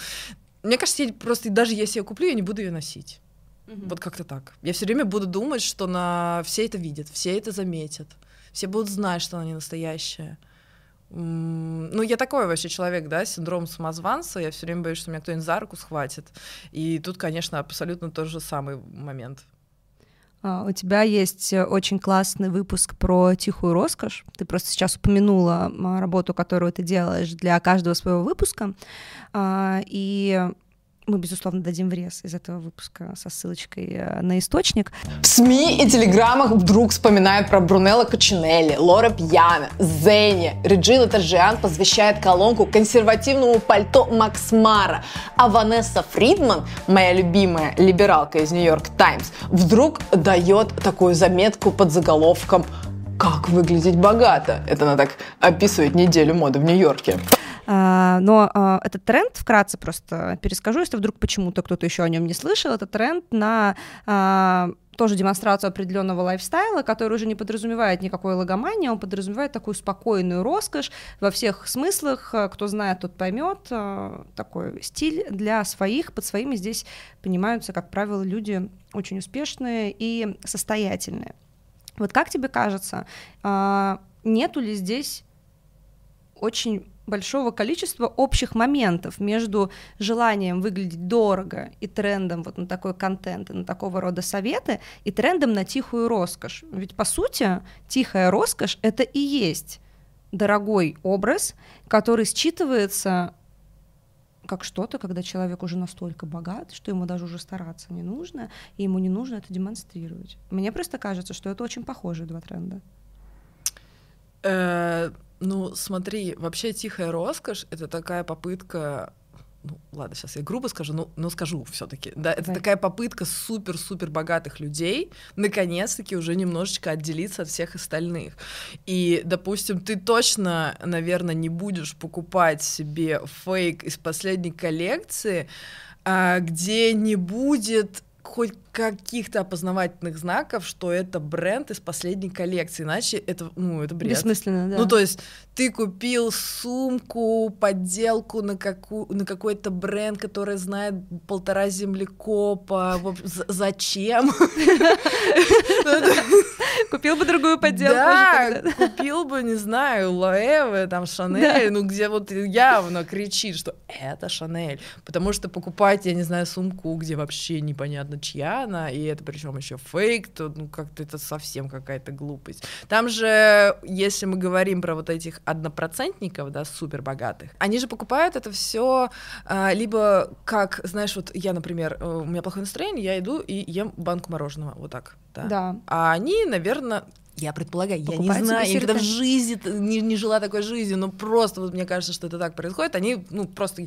мне кажется, я просто даже если я куплю, я не буду ее носить. Угу. Вот как-то так. Я все время буду думать, что на все это видят, все это заметят, все будут знать, что она не настоящая. Ну, я такой вообще человек, да, синдром самозванца, я все время боюсь, что меня кто-нибудь за руку схватит. И тут, конечно, абсолютно тот же самый момент. А, у тебя есть э, очень классный выпуск про тихую роскошь. Ты просто сейчас упомянула работу, которую ты делаешь для каждого своего выпуска. А, и мы, безусловно, дадим врез из этого выпуска со ссылочкой э, на источник. В СМИ и телеграммах вдруг вспоминают про Брунелла Кочинелли, Лора Пьяна, Зенни. Реджина Тарджиан посвящает колонку консервативному пальто Макс Мара. А Ванесса Фридман, моя любимая либералка из Нью-Йорк Таймс, вдруг дает такую заметку под заголовком «Как выглядеть богато». Это она так описывает неделю моды в Нью-Йорке. А, но а, этот тренд, вкратце просто перескажу, если вдруг почему-то кто-то еще о нем не слышал, это тренд на а, тоже демонстрацию определенного лайфстайла, который уже не подразумевает никакой логомании, он подразумевает такую спокойную роскошь во всех смыслах. Кто знает, тот поймет. Такой стиль для своих, под своими здесь понимаются, как правило, люди очень успешные и состоятельные. Вот как тебе кажется, нету ли здесь очень большого количества общих моментов между желанием выглядеть дорого и трендом вот на такой контент на такого рода советы и трендом на тихую роскошь. Ведь по сути тихая роскошь это и есть дорогой образ, который считывается как что-то, когда человек уже настолько богат, что ему даже уже стараться не нужно, и ему не нужно это демонстрировать. Мне просто кажется, что это очень похожие два тренда. Э, ну, смотри, вообще тихая роскошь это такая попытка ну, ладно, сейчас я грубо скажу, но, но скажу все-таки. Да, это Давай. такая попытка супер-супер богатых людей наконец-таки уже немножечко отделиться от всех остальных. И, допустим, ты точно, наверное, не будешь покупать себе фейк из последней коллекции, а, где не будет хоть каких-то опознавательных знаков, что это бренд из последней коллекции, иначе это, ну, это бред. Бессмысленно, да. Ну, то есть ты купил сумку, подделку на, каку, на какой-то бренд, который знает полтора землекопа. Зачем? (laughs) Купил бы другую подделку. Да, купил бы, не знаю, Лоэвы, там, Шанель, ну, где вот явно кричит, что это Шанель. Потому что покупать, я не знаю, сумку, где вообще непонятно, чья она, и это причем еще фейк, то, ну, как-то это совсем какая-то глупость. Там же, если мы говорим про вот этих однопроцентников, да, супер богатых, они же покупают это все либо как, знаешь, вот я, например, э, у меня плохое настроение, я иду и ем банку мороженого, вот так, да. Да. А они, наверное, я предполагаю, я не знаю, я никогда в жизни не, не жила такой жизнью, но просто вот мне кажется, что это так происходит, они, ну, просто,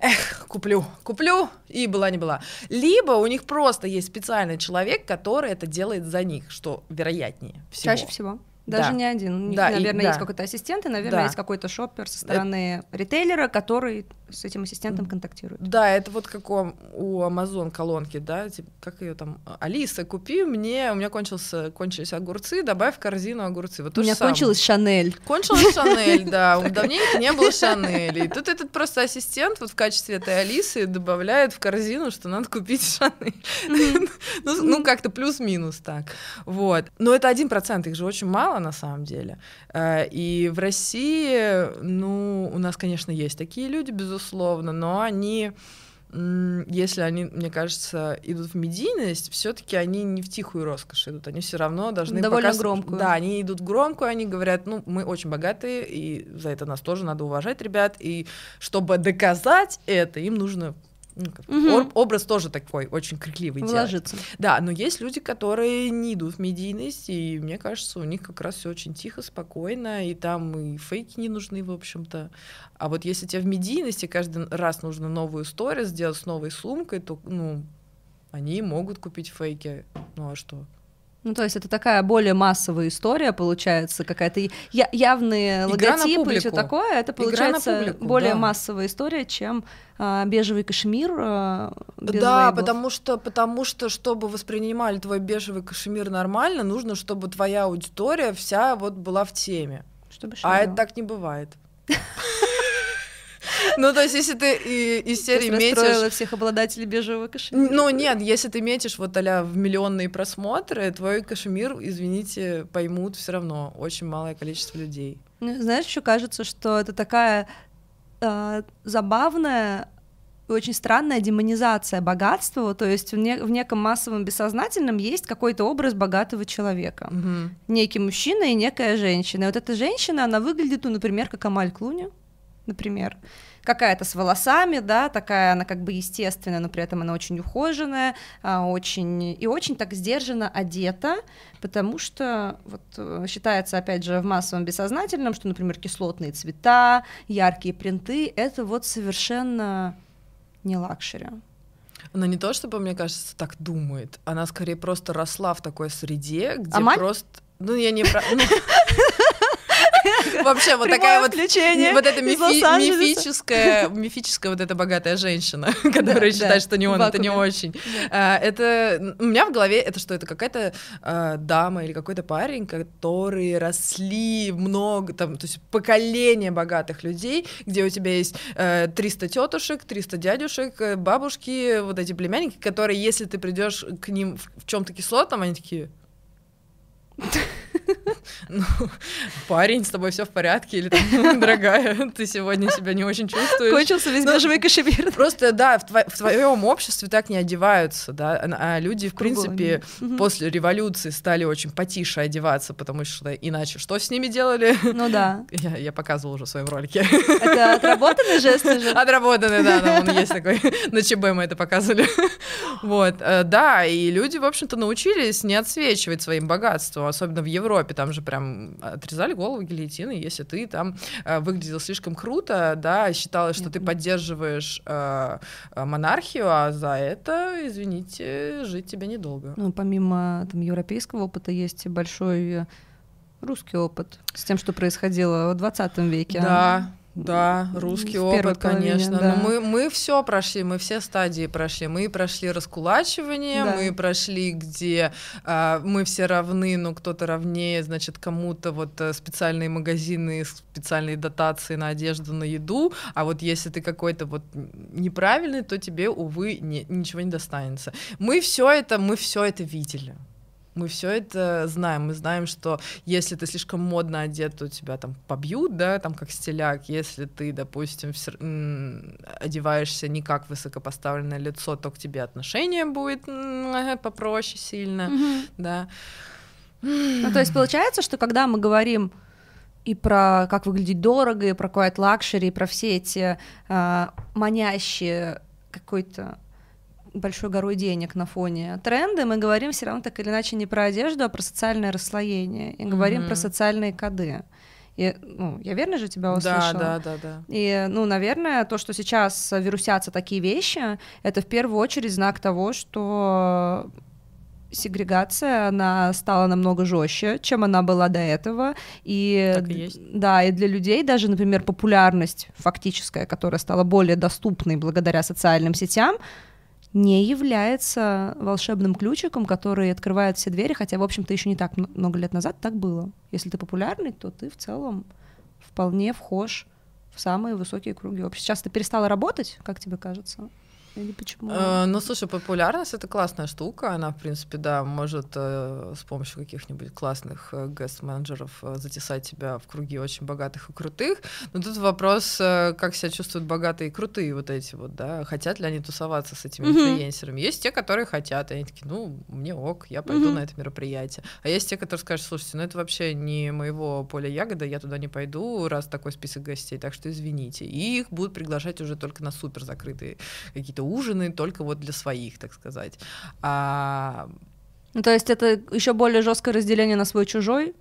эх, куплю, куплю, и была не была. Либо у них просто есть специальный человек, который это делает за них, что вероятнее всего. Чаще всего. Даже Да. не один. У них, Да, и- наверное, да. есть какой-то ассистент, и, наверное, Да. есть какой-то шоппер со стороны ритейлера, который с этим ассистентом контактирует. Да, это вот как у, у Amazon колонки, да, типа, как ее там, Алиса, купи мне, у меня кончился, кончились огурцы, добавь в корзину огурцы. Вот У меня кончилась Шанель. Кончилась Шанель, да, (laughs) у давненько не было Шанели. И тут этот просто ассистент вот в качестве этой Алисы добавляет в корзину, что надо купить Шанель. (laughs) Ну, ну, как-то плюс-минус так. Вот. Но это один процент, их же очень мало на самом деле. Э, И в России, ну, у нас, конечно, есть такие люди, безусловно, но они если они, мне кажется, идут в медийность, все-таки они не в тихую роскошь идут, они все равно должны Довольно показ- громкую. Да, они идут громкую, они говорят, ну, мы очень богатые, и за это нас тоже надо уважать, ребят, и чтобы доказать это, им нужно ор- образ тоже такой очень крикливый. Вложиться. Да, но есть люди, которые не идут в медийность, и мне кажется, у них как раз все очень тихо, спокойно, и там и фейки не нужны, в общем-то. А вот если тебе в медийности каждый раз нужно новую историю сделать с новой сумкой, то, ну, они могут купить фейки. Ну а что? Ну, то есть это такая более массовая история, получается, какая-то я- явные Игра логотипы и все такое. Это получается публику, более да. массовая история, чем а, бежевый кашемир. а, без да, лейблов. потому что, потому что, чтобы воспринимали твой бежевый кашемир нормально, нужно, чтобы твоя аудитория вся вот была в теме. Чтобы А это так не бывает. (laughs) Ну, то есть, если ты из серии метишь... всех обладателей бежевого кашемира. Ну, нет, если ты метишь вот а в миллионные просмотры, твой кашемир, извините, поймут все равно очень малое количество людей. Ну, Знаешь, еще кажется, что это такая э, забавная и очень странная демонизация богатства, то есть в, не- в неком массовом бессознательном есть какой-то образ богатого человека. Некий мужчина и некая женщина. И вот эта женщина, она выглядит, ну, например, как Амаль Клуни, например. Какая-то с волосами, да, такая она как бы естественная, но при этом она очень ухоженная, а, очень и очень так сдержанно одета, потому что вот э, считается, опять же, в массовом бессознательном, что, например, кислотные цвета, яркие принты — это вот совершенно не luxury. Она не то, чтобы, мне кажется, так думает, она скорее просто росла в такой среде, где Амаль? просто... Ну, я не... про- ну, (laughs) (laughs) Вообще, вот такая вот, вот эта мифическая, мифическая вот эта богатая женщина, (laughs) которая считает, что не он, это не очень. А, Это у меня в голове это что? Это какая-то а, дама или какой-то парень, которые росли много, там, то есть поколение богатых людей, где у тебя есть э, 300 тетушек, 300 дядюшек, э, бабушки, вот эти племянники, которые, если ты придешь к ним в, чем-то кислотном, они такие, ну, (laughs) парень, с тобой все в порядке, или там, (laughs) дорогая, ты сегодня себя не очень чувствуешь. Кончился весь Ну, бежевый кашемир. Просто, да, в, тво- в твоем обществе так не одеваются, да, а а люди, в принципе, после революции стали очень потише одеваться, потому что иначе что с ними делали? Ну да. (laughs) Я, я показывала уже в своем ролике. Это отработанный жест уже? Отработанный, да, да, он есть такой. На ЧБ мы это показывали. Вот, э, да, и люди, в общем-то, научились не отсвечивать своим богатством, особенно в Европе, там же прям отрезали голову гильотины, если ты там э, выглядел слишком круто, да, считалось, что ты поддерживаешь э, э, монархию, а за это, извините, жить тебе недолго. Ну, помимо там, европейского опыта есть большой русский опыт с тем, что происходило в 20 веке. Да, да, русский опыт, половине, конечно. да. Но мы, мы все прошли, мы все стадии прошли. Мы прошли раскулачивание, Да. мы прошли, где а, мы все равны, но кто-то равнее, значит, кому-то вот э, специальные магазины, специальные дотации на одежду, на еду. А вот если ты какой-то вот неправильный, то тебе, увы, не- ничего не достанется. Мы все это, мы все это видели. Мы все это знаем. Мы знаем, что если ты слишком модно одет, то тебя там побьют, да, там как стиляк. Если ты, допустим, одеваешься не как высокопоставленное лицо, то к тебе отношение будет попроще сильно, да. Ну, то есть получается, что когда мы говорим и про как выглядеть дорого, и про quiet luxury, и про все эти а, манящие какой-то большой горой денег на фоне тренды, мы говорим все равно так или иначе не про одежду, а про социальное расслоение, и говорим Мгм. про социальные коды. И, ну, я верно же тебя Да, услышала? да, да, да. И, ну, наверное, то, что сейчас вирусятся такие вещи, это в первую очередь знак того, что сегрегация, она стала намного жестче, чем она была до этого. И, Так и есть. да, и для людей даже, например, популярность фактическая, которая стала более доступной благодаря социальным сетям, не является волшебным ключиком, который открывает все двери, хотя, в общем-то, еще не так много лет назад так было. Если ты популярный, то ты в целом вполне вхож в самые высокие круги общества. Сейчас ты перестала работать, как тебе кажется? Или почему? Э, ну, слушай, популярность это классная штука. Она, в принципе, да, может э, с помощью каких-нибудь классных э, гест-менеджеров э, затесать тебя в круги очень богатых и крутых. Но тут вопрос, как себя чувствуют богатые и крутые вот эти вот, да, хотят ли они тусоваться с этими Мгм. инфлюенсерами. Есть те, которые хотят, и они такие, ну, мне ок, я пойду Мгм. на это мероприятие. А есть те, которые скажут, слушайте, ну это вообще не моего поля ягода, я туда не пойду, раз такой список гостей, так что извините. И их будут приглашать уже только на супер закрытые какие-то ужины, только вот для своих, так сказать. А, то есть это еще более жесткое разделение на свой-чужой,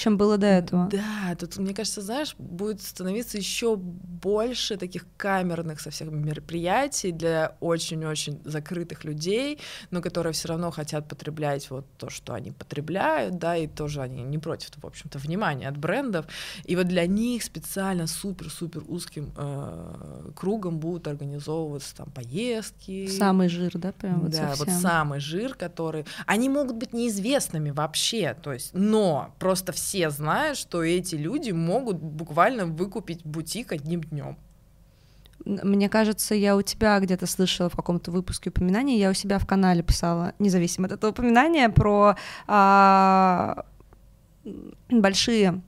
чем было до этого. Да, тут, мне кажется, знаешь, будет становиться еще больше таких камерных совсем мероприятий для очень-очень закрытых людей, но которые все равно хотят потреблять вот то, что они потребляют, да, и тоже они не против, в общем-то, внимания от брендов. И вот для них специально супер-супер узким э, кругом будут организовываться там поездки. Самый жир, да, прям вот да, вот совсем. самый жир, который... Они могут быть неизвестными вообще, то есть, но просто все знают, что эти люди могут буквально выкупить бутик одним днем. Мне кажется, я у тебя где-то слышала в каком-то выпуске упоминания, я у себя в канале писала, независимо от этого упоминания, про а, большие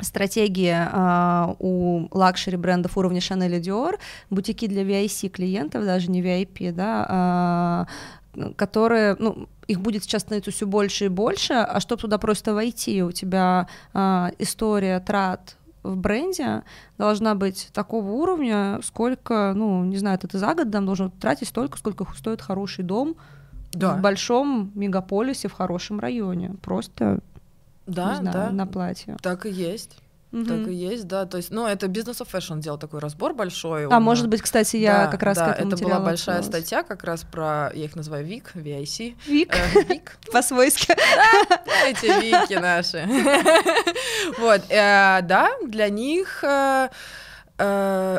стратегии а, у luxury брендов уровня Chanel и Dior, бутики для VIC клиентов, даже не VIP, да, а, которые, ну, их будет сейчас становиться все больше и больше, а чтобы туда просто войти, у тебя а, история трат в бренде должна быть такого уровня, сколько, ну, не знаю, это ты за год там должен тратить столько, сколько стоит хороший дом Да. в большом мегаполисе в хорошем районе. Просто Да, знаю, да. на платье. Так и есть. Мгм. Так и есть, да. То есть, ну, это Business of Fashion делал такой разбор большой. А он, может быть, кстати, я да, как раз к да, этому это была большая отсылалась. статья как раз про, я их называю ВИК, VIC. Вик, Э, ВИК. (laughs) по-свойски. Эти вики наши. (laughs) Вот, э, да, для них э,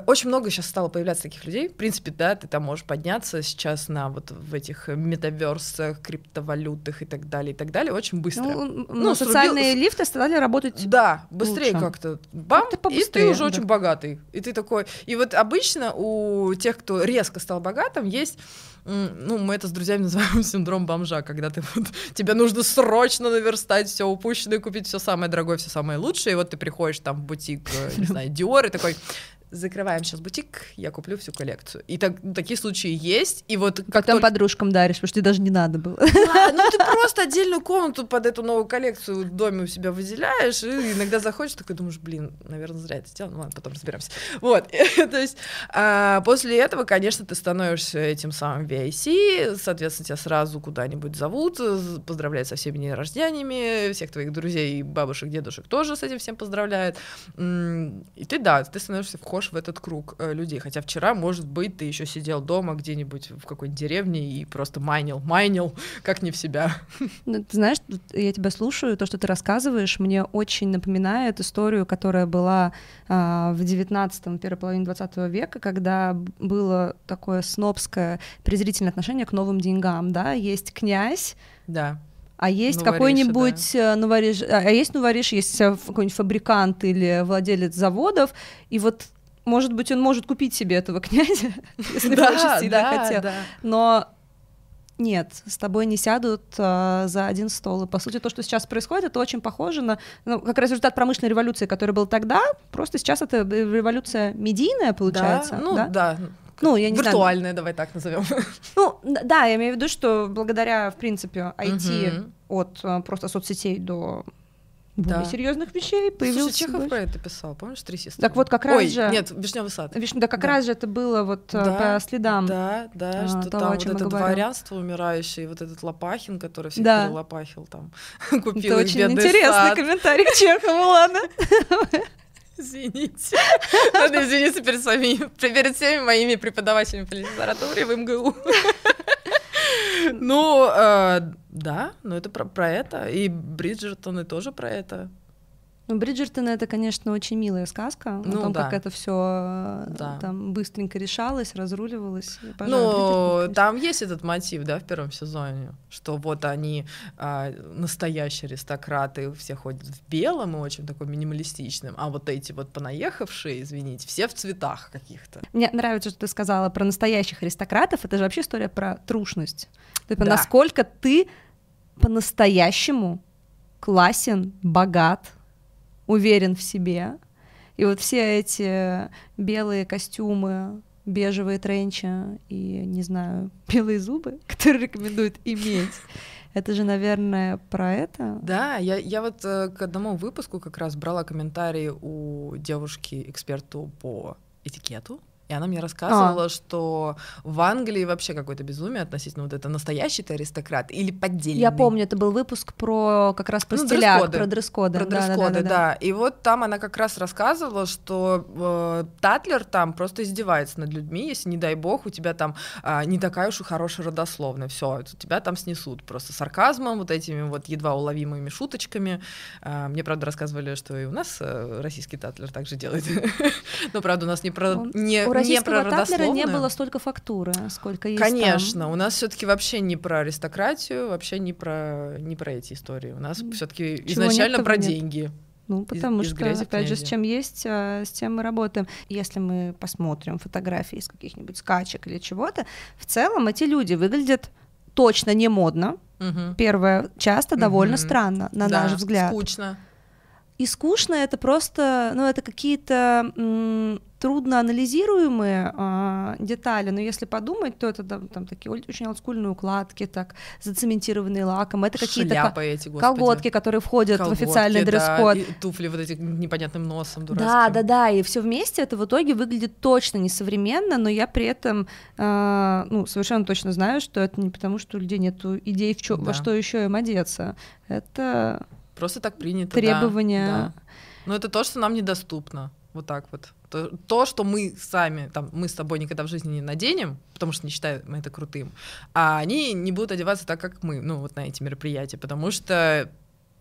очень много сейчас стало появляться таких людей. В принципе, да, ты там можешь подняться сейчас на вот в этих метаверсах, криптовалютах и так далее, и так далее, очень быстро. Ну, ну, сруби- социальные лифты стали работать да, быстрее как-то. Бам, Как-то и ты уже да. очень богатый. И ты такой. И вот обычно у тех, кто резко стал богатым, есть ну, мы это с друзьями называем (laughs) синдром бомжа, когда ты вот, тебе нужно срочно наверстать все упущенное, купить все самое дорогое, все самое лучшее, и вот ты приходишь там в бутик, э, не (laughs) знаю, Dior, и такой, закрываем сейчас бутик, я куплю всю коллекцию. И так, ну, такие случаи есть, и вот... Как там только... подружкам даришь, потому что тебе даже не надо было. Да, ну ты просто отдельную комнату под эту новую коллекцию в доме у себя выделяешь, и иногда заходишь, такой думаешь, блин, наверное, зря это сделал, ну ладно, потом разберемся. Вот, (laughs) то есть а, после этого, конечно, ты становишься этим самым VIC, соответственно, тебя сразу куда-нибудь зовут, поздравляют со всеми днями рождениями, всех твоих друзей, бабушек, дедушек тоже с этим всем поздравляют. И ты, да, ты становишься вхож вхож в этот круг э, людей. Хотя вчера, может быть, ты еще сидел дома где-нибудь в какой-нибудь деревне и просто майнил, майнил, (laughs) как не в себя. Ну, ты знаешь, я тебя слушаю, то, что ты рассказываешь, мне очень напоминает историю, которая была а, в 19-м, первой половине 20 века, когда было такое снобское презрительное отношение к новым деньгам, да, есть князь, да а есть какой-нибудь да. Э, новориш, а есть новориш, есть э, какой-нибудь фабрикант или владелец заводов, и вот может быть, он может купить себе этого князя, (laughs) если да, очень сильно хотел. Но нет, с тобой не сядут а, за один стол. И, по сути, то, что сейчас происходит, это очень похоже на ну, как раз результат промышленной революции, которая была тогда. Просто сейчас это революция медийная, получается. Да, ну да. да. Ну, я не Виртуальная, знаю. давай так назовем. (laughs) Ну, да, я имею в виду, что благодаря, в принципе, IT угу. от а, просто соцсетей до более да. серьезных вещей появился. Слушай, Чехов про это писал, помнишь, три сестры? Так вот как раз Ой, же. Нет, Вишневый сад. Виш... Да, как да. раз же это было вот э, да, по следам. Да, да, а, что того, там вот это дворянство умирающее, вот этот Лопахин, который всех да. перелопахил там, (laughs) купил Это очень интересный сад. комментарий Чехову, ладно. (laughs) Извините. Надо извиниться перед, своими, перед всеми моими преподавателями по литературе в МГУ. Ну, э, да, но это про, про это. И Бриджертоны тоже про это. Ну, Бриджертон это, конечно, очень милая сказка ну, о том, да. как это все э, да. там быстренько решалось, разруливалось. Ну, там есть этот мотив, да, в первом сезоне, что вот они а, настоящие аристократы, все ходят в белом и очень такой минималистичным, а вот эти вот понаехавшие, извините, все в цветах каких-то. Мне нравится, что ты сказала про настоящих аристократов. Это же вообще история про трушность. Типа, да. насколько ты по-настоящему классен, богат, уверен в себе. И вот все эти белые костюмы, бежевые тренчи и, не знаю, (laughs) белые зубы, (laughs) которые рекомендуют иметь. (laughs) Это же, наверное, про это. Да, я, я вот э, к одному выпуску как раз брала комментарии у девушки-эксперту по этикету, и она мне рассказывала, а. что в Англии вообще какое-то безумие относительно вот это настоящий ты аристократ или поддельный. Я помню, это был выпуск про как раз про ну, стиляк, про дресс-коды. Про дресс-коды, да, да, да, да. И вот там она как раз рассказывала, что э, Татлер там просто издевается над людьми, если, не дай бог, у тебя там э, не такая уж и хорошая родословная, все, тебя там снесут просто сарказмом, вот этими вот едва уловимыми шуточками. Э, мне, правда, рассказывали, что и у нас э, российский Татлер также делает. (laughs) Но, правда, у нас не про... Не, российского татлера не было столько фактуры, сколько есть Конечно, там. у нас все-таки вообще не про аристократию, вообще не про, не про эти истории. У нас все-таки изначально про нет. деньги. Ну, потому из, что, из опять же, с чем есть, а, с тем мы работаем. Если мы посмотрим фотографии из каких-нибудь скачек или чего-то, в целом эти люди выглядят точно не модно. Угу. Первое, часто угу. довольно странно, на да, наш взгляд. скучно. И скучно это просто, ну, это какие-то трудно анализируемые а, детали, но если подумать, то это там, там такие очень олдскульные укладки, так зацементированные лаком, это какие-то ко- колготки, которые входят колготки, в официальный дресс-код, туфли вот эти непонятным носом дурацким. Да, да, да, и все вместе это в итоге выглядит точно несовременно, но я при этом а, ну совершенно точно знаю, что это не потому, что у людей нет идей в чё, да. во что еще им одеться, это просто так принято. Требования. Да, да. Но это то, что нам недоступно. Вот так вот. То, то, что мы сами, там, мы с тобой никогда в жизни не наденем, потому что не считаем это крутым, а они не будут одеваться так, как мы, ну, вот на эти мероприятия, потому что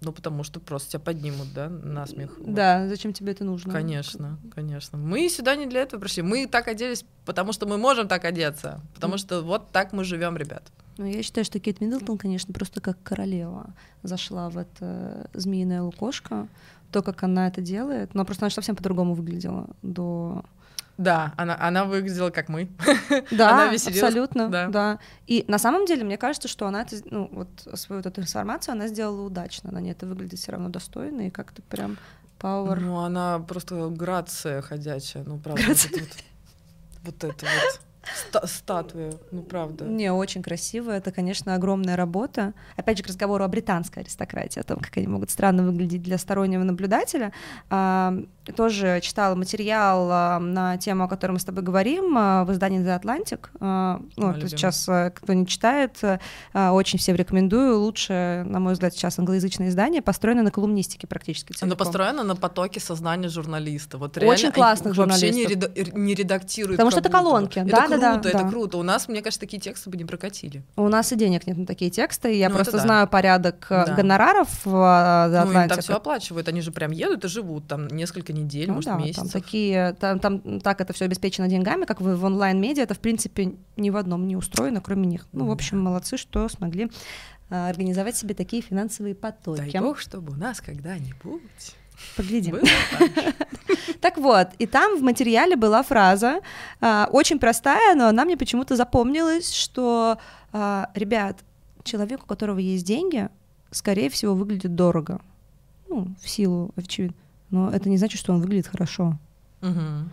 ну, потому что просто тебя поднимут, да, на смех. Да, вот. зачем тебе это нужно? Конечно, конечно. Мы сюда не для этого пришли. Мы так оделись, потому что мы можем так одеться. Потому что вот так мы живем, ребят. Ну, я считаю, что Кейт Миддлтон, конечно, просто как королева зашла в это змеиное лукошко. То, как она это делает, но просто она совсем по-другому выглядела до да, она, она выглядела как мы. (laughs) Да, она абсолютно, да. да. И на самом деле, мне кажется, что она это, ну, вот свою вот эту трансформацию она сделала удачно. Она не это выглядит все равно достойно и как-то прям power. Ну, она просто грация ходячая, ну, правда. Грация. Вот, вот, вот это вот. Ста- статуя, ну правда. Не, очень красиво. Это, конечно, огромная работа. Опять же, к разговору о британской аристократии, о том, как они могут странно выглядеть для стороннего наблюдателя. А, тоже читала материал а, на тему, о которой мы с тобой говорим, а, в издании The Atlantic. А, ну, то сейчас, а, кто не читает, а, очень всем рекомендую. Лучше, на мой взгляд, сейчас англоязычное издание, построено на колумнистике практически. Целиком. Оно построено на потоке сознания журналиста. Вот очень классных журналистов. Вообще не, реда- не редактируют. Потому что это колонки. Это да, круто, да, это да. круто. У нас, мне кажется, такие тексты бы не прокатили. У нас и денег нет на такие тексты. Я Ну, просто да. знаю порядок э, Да. гонораров в The Ну, им там Atlantic. все оплачивают, они же прям едут и живут там несколько недель, Ну может, да, там месяцев. такие, там, там так это все обеспечено деньгами, как в, в онлайн-медиа, это в принципе ни в одном не устроено, кроме них. Ну, в общем, молодцы, что смогли а, организовать себе такие финансовые потоки. Дай бог, чтобы у нас когда-нибудь Поглядим. было (laughs) так вот, и там в материале была фраза, а, очень простая, но она мне почему-то запомнилась, что, а, ребят, человек, у которого есть деньги, скорее всего, выглядит дорого. Ну, в силу, очевидно. Но это не значит, что он выглядит хорошо. Мгм.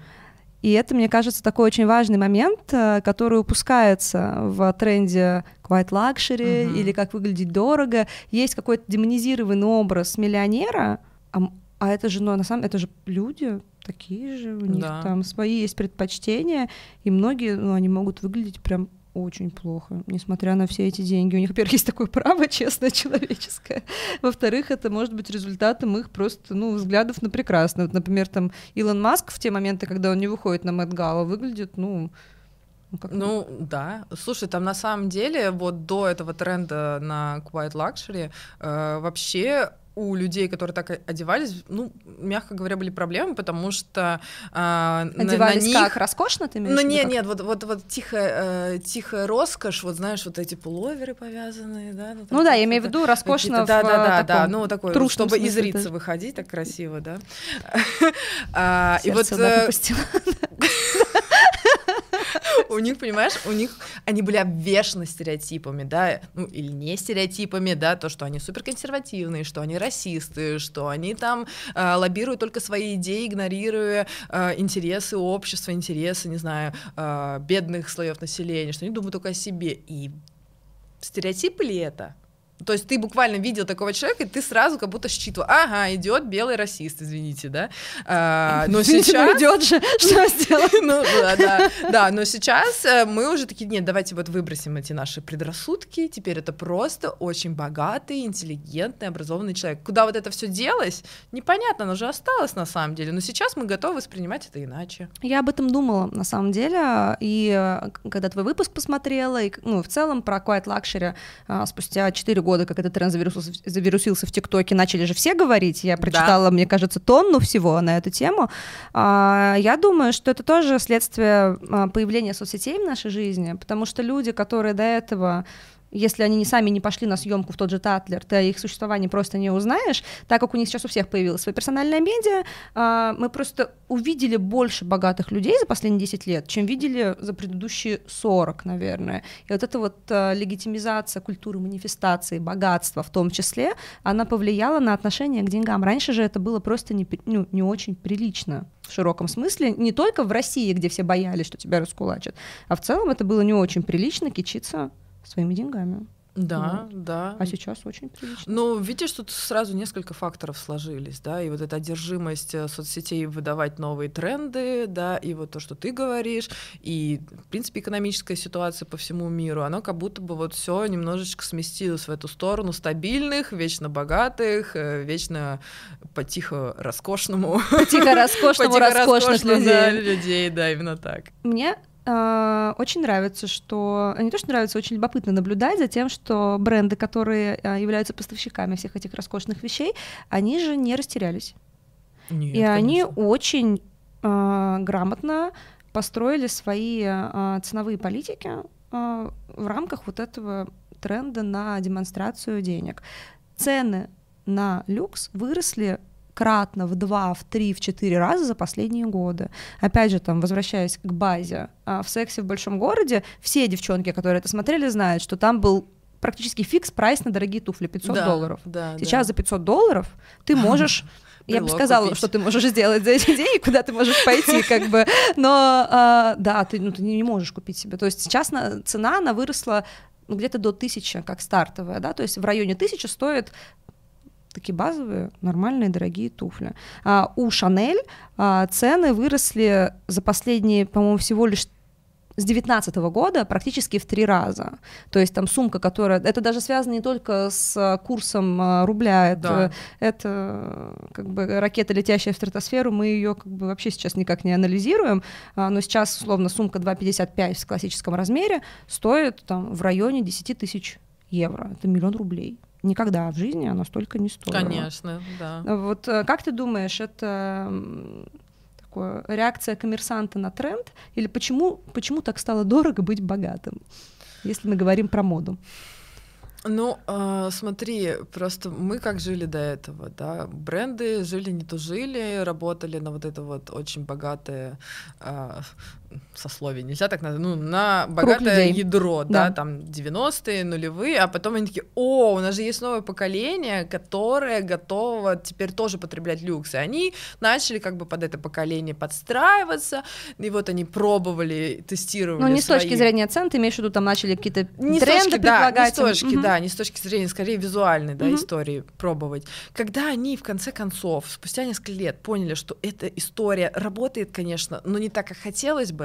И это, мне кажется, такой очень важный момент, э, который упускается в тренде quiet luxury Мгм. или как выглядеть дорого. Есть какой-то демонизированный образ миллионера, а, а это же, ну, на самом это же люди такие же, у них Да. там свои есть предпочтения, и многие, ну, они могут выглядеть прям очень плохо, несмотря на все эти деньги. У них, во-первых, есть такое право (laughs) честное, человеческое. Во-вторых, это может быть результатом их просто, ну, взглядов на прекрасное. Вот, например, там Илон Маск в те моменты, когда он не выходит на Мэтт Гала, выглядит, ну, ну, как Ну, да. Слушай, там на самом деле вот до этого тренда на Quiet Luxury э, вообще у людей, которые так одевались, ну, мягко говоря, были проблемы, потому что э, на- на, одевались них... как? Роскошно ты имеешь Ну нет, нет, вот, вот, вот тихая, э, тихая роскошь, вот знаешь, вот эти пуловеры повязанные, да? Ну, Ну да, я имею в виду роскошно Да, да, да, э, да, таком ну такой, чтобы из рица выходить так красиво, да. (laughs) А, И вот да. (laughs) (laughs) у них, понимаешь, у них они были обвешаны стереотипами, да, ну или не стереотипами, да, то, что они суперконсервативные, что они расисты, что они там э, лоббируют только свои идеи, игнорируя э, интересы общества, интересы, не знаю, э, бедных слоев населения, что они думают только о себе. И стереотипы ли это? То есть ты буквально видел такого человека, и ты сразу как будто считывал, ага, идет белый расист, извините, да. А, (laughs) но Извините, ну сейчас идет же, (laughs) что (laughs) сделать? ну да, да, да, но сейчас э, мы уже такие, нет, давайте вот выбросим эти наши предрассудки, теперь это просто очень богатый, интеллигентный, образованный человек. Куда вот это все делось, непонятно, оно же осталось на самом деле, но сейчас мы готовы воспринимать это иначе. Я об этом думала, на самом деле, и э, когда твой выпуск посмотрела, и, ну, в целом про Quiet Luxury а, спустя 4 года, как этот тренд завирусился, в- завирусился в ТикТоке, начали же все говорить, я прочитала, мне кажется, тонну всего на эту тему, А, я думаю, что это тоже следствие а, появления соцсетей в нашей жизни, потому что люди, которые до этого если они не сами не пошли на съемку в тот же Татлер, ты их существовании просто не узнаешь, так как у них сейчас у всех появилась своя персональная медиа, а, мы просто увидели больше богатых людей за последние 10 лет, чем видели за предыдущие 40, наверное. И вот эта вот а, легитимизация культуры манифестации, богатства в том числе, она повлияла на отношение к деньгам. Раньше же это было просто не, ну, не очень прилично в широком смысле, не только в России, где все боялись, что тебя раскулачат, а в целом это было не очень прилично кичиться своими деньгами. Да, Вот. да. А сейчас очень прилично. Ну, видишь, тут сразу несколько факторов сложились, да, и вот эта одержимость э, соцсетей выдавать новые тренды, да, и вот то, что ты говоришь, и, в принципе, экономическая ситуация по всему миру, оно как будто бы вот все немножечко сместилось в эту сторону стабильных, вечно богатых, э, вечно потихо роскошному. Тихо (laughs) роскошному, роскошных людей. людей, да, именно так. Мне э, очень нравится, что не то, что нравится, очень любопытно наблюдать за тем, что бренды, которые э, являются поставщиками всех этих роскошных вещей, они же не растерялись. Нет, И они конечно. очень э, грамотно построили свои э, ценовые политики а, в рамках вот этого тренда на демонстрацию денег. Цены на люкс выросли кратно в два, в три, в четыре раза за последние годы. Опять же, там, возвращаясь к базе, а, в сексе в большом городе все девчонки, которые это смотрели, знают, что там был практически фикс прайс на дорогие туфли 500 Да, долларов. да, Сейчас да. за 500 долларов ты (laughs) можешь я бы сказала, купить. что ты можешь сделать за эти деньги, куда ты можешь пойти, как бы. Но а, да, ты, ну, ты не можешь купить себе. То есть сейчас на- цена, она выросла ну, где-то до тысячи, как стартовая, да, то есть в районе тысячи стоит такие базовые, нормальные, дорогие туфли. А, у Шанель а, цены выросли за последние, по-моему, всего лишь с 2019 года практически в три раза. То есть там сумка, которая... Это даже связано не только с а, курсом а, рубля, это, Да. это э, как бы ракета, летящая в стратосферу, мы ее как бы вообще сейчас никак не анализируем, а, но сейчас, условно, сумка 2,55 в классическом размере стоит там в районе 10 тысяч евро. Это миллион рублей. Никогда в жизни она столько не стоила. Конечно, да. Вот э, как ты думаешь, это такое реакция коммерсанта на тренд? Или почему, почему так стало дорого быть богатым, если мы говорим про моду? Ну, э, смотри, просто мы как жили до этого, да, бренды жили не тужили, работали на вот это вот очень богатое э, сословие, нельзя так назвать, ну, на богатое ядро, да, Да. там 90-е, нулевые, а потом они такие, о, у нас же есть новое поколение, которое готово теперь тоже потреблять люкс, и они начали как бы под это поколение подстраиваться, и вот они пробовали, тестировали Ну, не с точки свои- зрения цен, ты имеешь в виду, там начали какие-то не тренды точки, да, не с предлагать. точки, Мгм. да, не с точки зрения, скорее визуальной, да, Мгм. истории пробовать. Когда они в конце концов, спустя несколько лет, поняли, что эта история работает, конечно, но не так, как хотелось бы,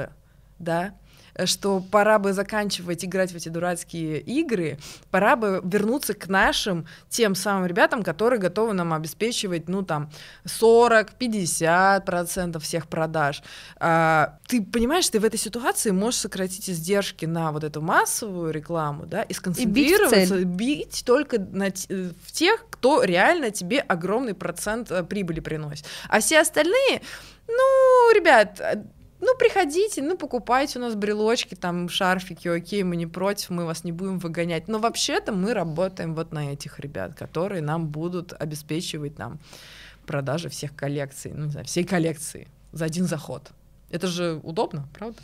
да, э, что пора бы заканчивать играть в эти дурацкие игры, пора бы вернуться к нашим тем самым ребятам, которые готовы нам обеспечивать, ну, там, 40-50% всех продаж. А, ты понимаешь, ты в этой ситуации можешь сократить издержки на вот эту массовую рекламу, да, и сконцентрироваться, цель. бить только на в тех, кто реально тебе огромный процент э, прибыли приносит. А все остальные, ну, ребят, ну, приходите, ну, покупайте у нас брелочки, там, шарфики, окей, мы не против, мы вас не будем выгонять. Но вообще-то мы работаем вот на этих ребят, которые нам будут обеспечивать нам продажи всех коллекций, ну, не знаю, всей коллекции за один заход. Это же удобно, правда?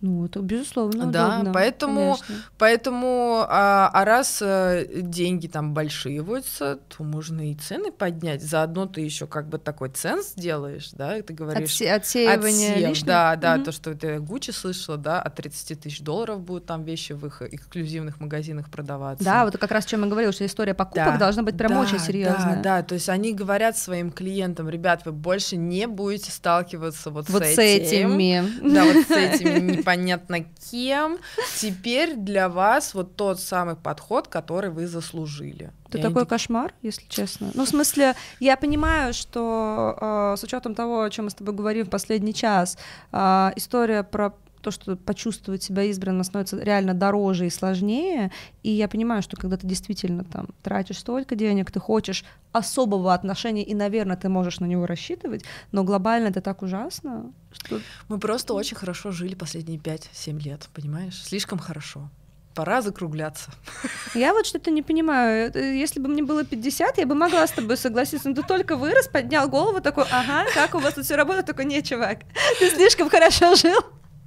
Ну, это безусловно да, удобно, поэтому, конечно. поэтому, а, а раз э, деньги там большие водятся, то можно и цены поднять. Заодно ты еще как бы такой ценз делаешь, да, и ты говоришь. Отсе- отсеивание отсев, лишнего? Да, да, Мгм. то, что ты Гуччи слышала, да, от 30 тысяч долларов будут там вещи в их эксклюзивных магазинах продаваться. Да, вот как раз о чем я говорила, что история покупок Да, должна быть прям да, очень серьезная. Да, да, то есть они говорят своим клиентам, ребят, вы больше не будете сталкиваться вот, Вот с с этим. этими. Да, вот с (laughs) этими непонятно кем. Теперь для вас вот тот самый подход, который вы заслужили. Это такой такие, кошмар, если честно. Ну, в смысле, я понимаю, что э, с учетом того, о чем мы с тобой говорим в последний час, э, история про то, что почувствовать себя избранным становится реально дороже и сложнее. И я понимаю, что когда ты действительно там тратишь столько денег, ты хочешь особого отношения, и, наверное, ты можешь на него рассчитывать, но глобально это так ужасно, что Мы просто очень хорошо жили последние 5-7 лет, понимаешь? Слишком хорошо. Пора закругляться. (laughs) Я вот что-то не понимаю. Если бы мне было 50, я бы могла с тобой согласиться. Но ты только вырос, поднял голову, такой, ага, как у вас тут все работает? Такой, нет, чувак, ты слишком хорошо жил.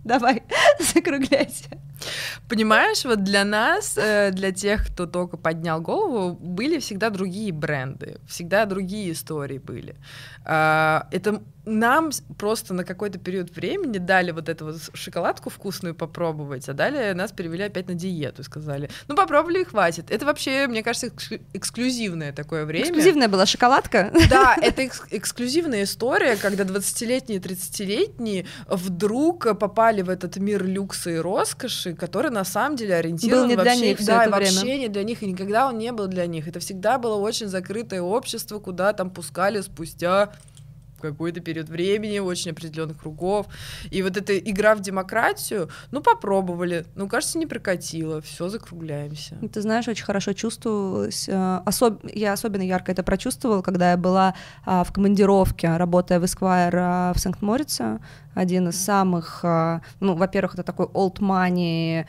Давай, (laughs) закругляйся. Понимаешь, вот для нас, э, для тех, кто только поднял голову, были всегда другие бренды, всегда другие истории были. А, Это нам просто на какой-то период времени дали вот эту вот шоколадку вкусную попробовать, а далее нас перевели опять на диету и сказали, ну попробовали и хватит. Это вообще, мне кажется, эксклю- эксклюзивное такое время. Эксклюзивная была шоколадка. Да, (laughs) это экс- эксклюзивная история, когда 20-летние, 30-летние вдруг попали в этот мир люкса и роскоши, который на самом деле ориентирован Был не для вообще, них всё да, это время. вообще не для них, и никогда он не был для них. Это всегда было очень закрытое общество, куда там пускали спустя какой-то период времени, очень определенных кругов. И вот эта игра в демократию, ну, попробовали, ну, кажется, не прокатило, все, закругляемся. Ты знаешь, очень хорошо чувствовалось. э, особ- Я особенно ярко это прочувствовала, когда я была а, в командировке, работая в Esquire а, в Санкт-Морице. Один из самых, а, ну, во-первых, это такой old money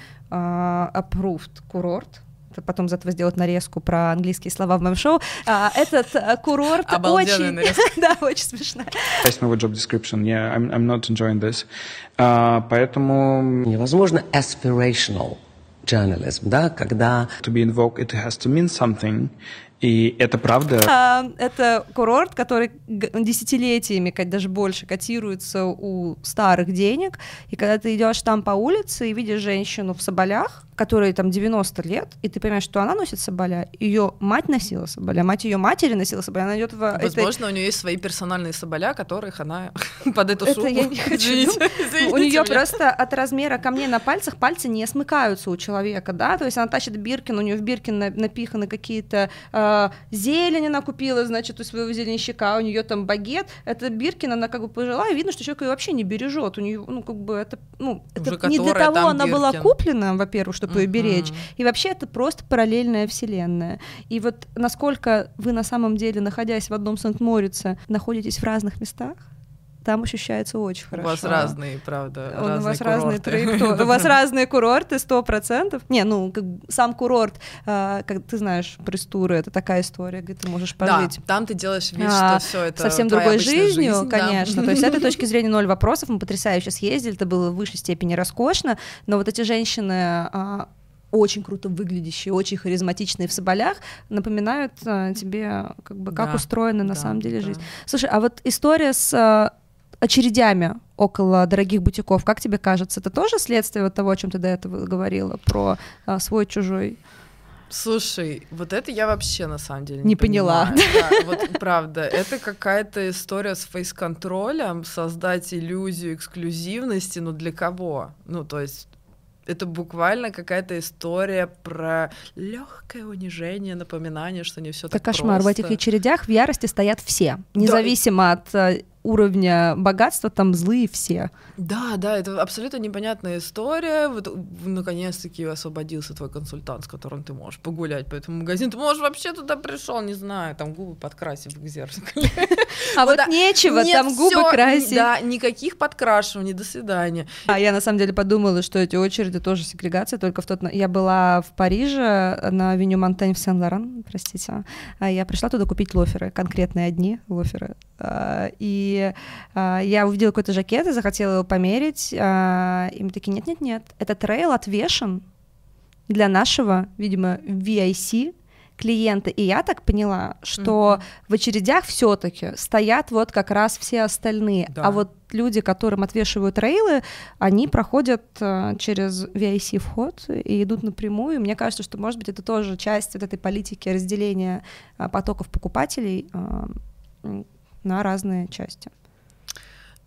approved курорт, потом из этого сделать нарезку про английские слова в моем шоу. А, этот а, курорт Обалденная очень... (laughs) да, очень смешно. Based on my job description, yeah, I'm, I'm not enjoying this. А, поэтому... Невозможно aspirational journalism, да, когда... To be invoked, it has to mean something. И это правда. А, Это курорт, который десятилетиями, даже больше, котируется у старых денег. И когда ты идешь там по улице и видишь женщину в соболях, которой там 90 лет, и ты понимаешь, что она носит соболя, ее мать носила соболя, мать ее матери носила соболя, она идет в этой- Возможно, у нее есть свои персональные соболя, которых она (laughs) под эту Это сумму... я не хочу (laughs) Извините, извините У нее меня. просто от размера камней на пальцах пальцы не смыкаются у человека, да, то есть она тащит Биркин, у нее в Биркин на- напиханы какие-то э, зелень она купила, значит, у своего зеленщика, у нее там багет, это Биркин, она как бы пожила, и видно, что человек ее вообще не бережет, у нее, ну, как бы это, ну, Уже это не для того она была Биркин. куплена, во-первых, чтобы Мгм. беречь, и вообще это просто параллельная вселенная. И вот насколько вы на самом деле, находясь в одном Сент-Морице, находитесь в разных местах, там ощущается очень У хорошо. вас разные, правда, Он- разные у вас разные курорты. траектории. У вас (laughs) разные курорты, сто процентов. Не, ну, как сам курорт, а, как ты знаешь, Пристуры, это такая история, где ты можешь Да, пожить. там ты делаешь вид, а, что все это совсем другой жизнью, жизнь, да. конечно. То есть с (laughs) этой точки зрения ноль вопросов. Мы потрясающе съездили, это было в высшей степени роскошно, но вот эти женщины а, очень круто выглядящие, очень харизматичные в соболях, напоминают а, тебе, как бы, как Да, устроена на да, самом деле да. жизнь. Слушай, а вот история с очередями около дорогих бутиков, как тебе кажется, это тоже следствие вот того, о чем ты до этого говорила, про а, свой-чужой? Слушай, вот это я вообще на самом деле Не не, поняла. Да, (laughs) вот правда, это какая-то история с фейс-контролем, создать иллюзию эксклюзивности, но для кого? Ну, то есть это буквально какая-то история про легкое унижение, напоминание, что не все Это так кошмар. В просто. этих очередях в ярости стоят все, независимо от э, уровня богатства, там злые все. Да, да, это абсолютно непонятная история. Вот наконец-таки освободился твой консультант, с которым ты можешь погулять по этому магазину. Ты можешь вообще туда пришел, не знаю, там губы подкрасив в зеркале. (laughs) А вот да, нечего там губы красить. Да, никаких подкрашиваний, до свидания. А я на самом деле подумала, что эти очереди тоже сегрегация, только в тот... Я была в Париже на авеню Монтень в Сен-Лоран, простите. А Я пришла туда купить лоферы, конкретные одни лоферы. А, И а, я увидела какой-то жакет и захотела его померить. а, И мы такие, нет-нет-нет, этот трейл отвешен для нашего, видимо, VIC клиента. И я так поняла, что в очередях все-таки стоят вот как раз все остальные. Да. А вот люди, которым отвешивают рейлы, они проходят э, через VIC вход и идут напрямую. Мне кажется, что, может быть, это тоже часть вот этой политики разделения а, потоков покупателей м, на разные части.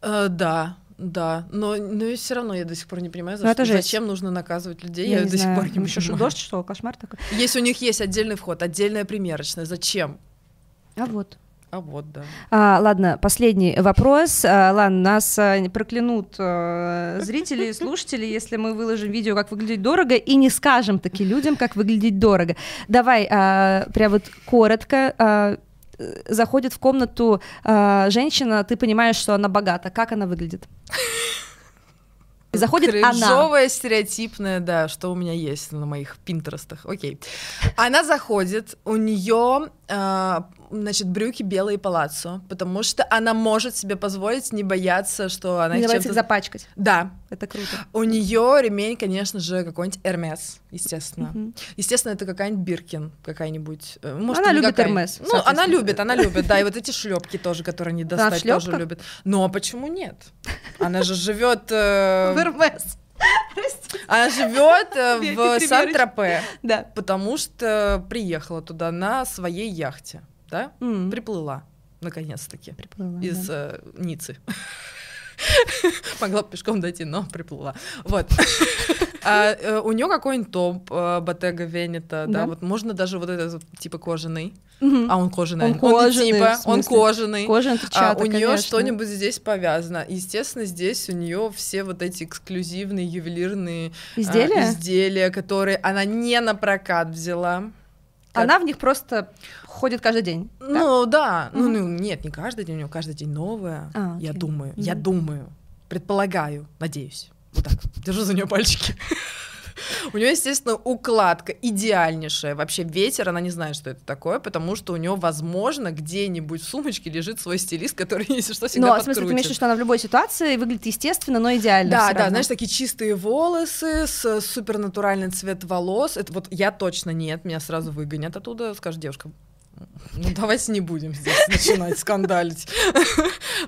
Э, Да, да, но, но и все равно я до сих пор не понимаю, за Ну, что- зачем нужно наказывать людей, Я я, до знаю, сих пор не ещё понимаю. дождь, что, кошмар такой. Если у них есть отдельный вход, отдельная примерочная, зачем? А вот. А вот, да. А, ладно, последний вопрос. А, ладно, нас а, проклянут а, зрители и слушатели, если мы выложим видео, как выглядеть дорого, и не скажем таки людям, как выглядеть дорого. Давай, а, прям вот коротко. а, заходит в комнату а, женщина, ты понимаешь, что она богата. Как она выглядит? Заходит она. Кринжовая, стереотипная, да, что у меня есть на моих пинтерестах. Окей. Она заходит, у нее, значит, брюки белые палаццо, потому что она может себе позволить не бояться, что она Не их давайте чем-то... их запачкать. Да. Это круто. У нее ремень, конечно же, какой-нибудь Эрмес, естественно. Мгм. Естественно, это какая-нибудь Биркин, какая-нибудь. э, Может, Она любит какая. Hermes, Ну, она любит, она любит, да, и вот эти шлепки тоже, которые не достать, тоже любит. А почему нет? Она же живет. э, В Hermes. Она живет э, в. Сан-Тропе, Да. потому что приехала туда на своей яхте, да? М. Приплыла, наконец-таки, Приплыла, из да. э, Ниццы. (laughs) Могла бы пешком дойти, но приплыла. Вот. (laughs) А, э, у нее какой-нибудь топ э, Bottega Veneta, да, Да. вот можно даже вот этот типа кожаный, Мгм. а он кожаный, Он кожаный, типа, в он смысле? кожаный. Кожаная А, у нее что-нибудь здесь повязано. Естественно, здесь у нее все вот эти эксклюзивные ювелирные а, Изделия? изделия, которые она не на прокат взяла. Она в них просто ходит каждый день. да? Ну да, ну, Мгм. ну нет, не каждый день, у нее каждый день новое. А, я окей. думаю, я Мгм. думаю, предполагаю, надеюсь. Вот так, держу за нее пальчики. (laughs) У нее, естественно, укладка идеальнейшая. Вообще ветер, она не знает, что это такое, потому что у нее, возможно, где-нибудь в сумочке лежит свой стилист, который, (laughs) если что, всегда Ну, а в смысле, ты имеешь в виду, что она в любой ситуации выглядит естественно, но идеально. Да, да, равно? знаешь, такие чистые волосы с супернатуральный цвет волос. Это вот я точно нет, меня сразу выгонят оттуда, скажет девушка. Ну, давайте не будем здесь начинать скандалить.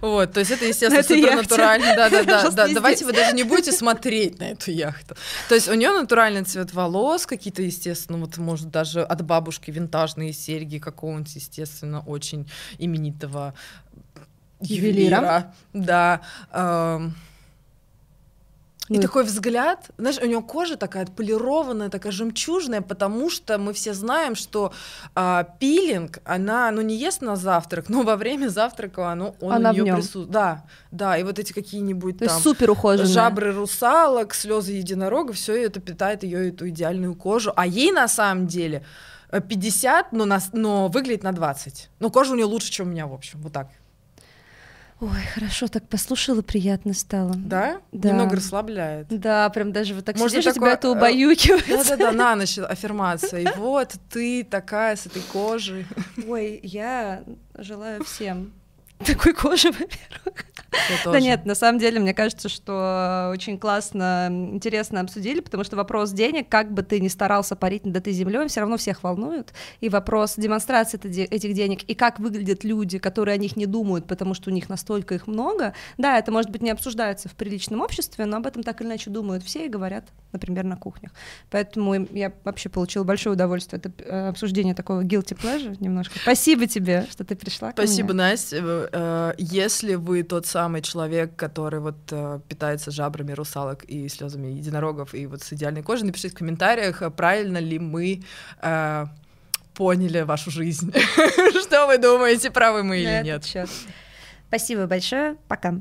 Вот, то есть это, естественно, этой яхте. супернатурально. Да, да, да, да. Давайте вы даже не будете смотреть на эту яхту. То есть у нее натуральный цвет волос, какие-то, естественно, вот, может, даже от бабушки винтажные серьги какого-нибудь, естественно, очень именитого Ювелира. ювелира. Да. И Ну такой взгляд, знаешь, у него кожа такая отполированная, такая жемчужная, потому что мы все знаем, что а, пилинг, она, ну, не ест на завтрак, но во время завтрака оно, он Она у нее присутствует. Да, да, и вот эти какие-нибудь там супер ухоженная. жабры русалок, слезы единорога, все это питает ее эту идеальную кожу. А ей на самом деле э, 50, но, на, но выглядит на 20. Но кожа у нее лучше, чем у меня, в общем, вот так. Ой, хорошо, так послушала, приятно стало. Да? Да. Немного расслабляет. Да, прям даже вот так Можно сидишь, такое, тебя это э, убаюкивает. Да-да-да, на ночь (laughs) аффирмация. И вот ты такая с этой кожей. Ой, я желаю всем такой кожи, во-первых. Да нет, на самом деле, мне кажется, что очень классно, интересно обсудили, потому что вопрос денег, как бы ты ни старался парить над этой землей, все равно всех волнует. И вопрос демонстрации это де- этих денег, и как выглядят люди, которые о них не думают, потому что у них настолько их много. Да, это, может быть, не обсуждается в приличном обществе, но об этом так или иначе думают все и говорят, например, на кухнях. Поэтому я вообще получила большое удовольствие от э, обсуждения такого guilty pleasure немножко. Спасибо тебе, что ты пришла. Спасибо, Настя. Э, э, Если вы тот самый человек, который вот э, питается жабрами русалок и слезами единорогов и вот с идеальной кожей, напишите в комментариях, э, правильно ли мы э, поняли вашу жизнь. (laughs) Что вы думаете, правы мы или нет? Спасибо большое. Пока.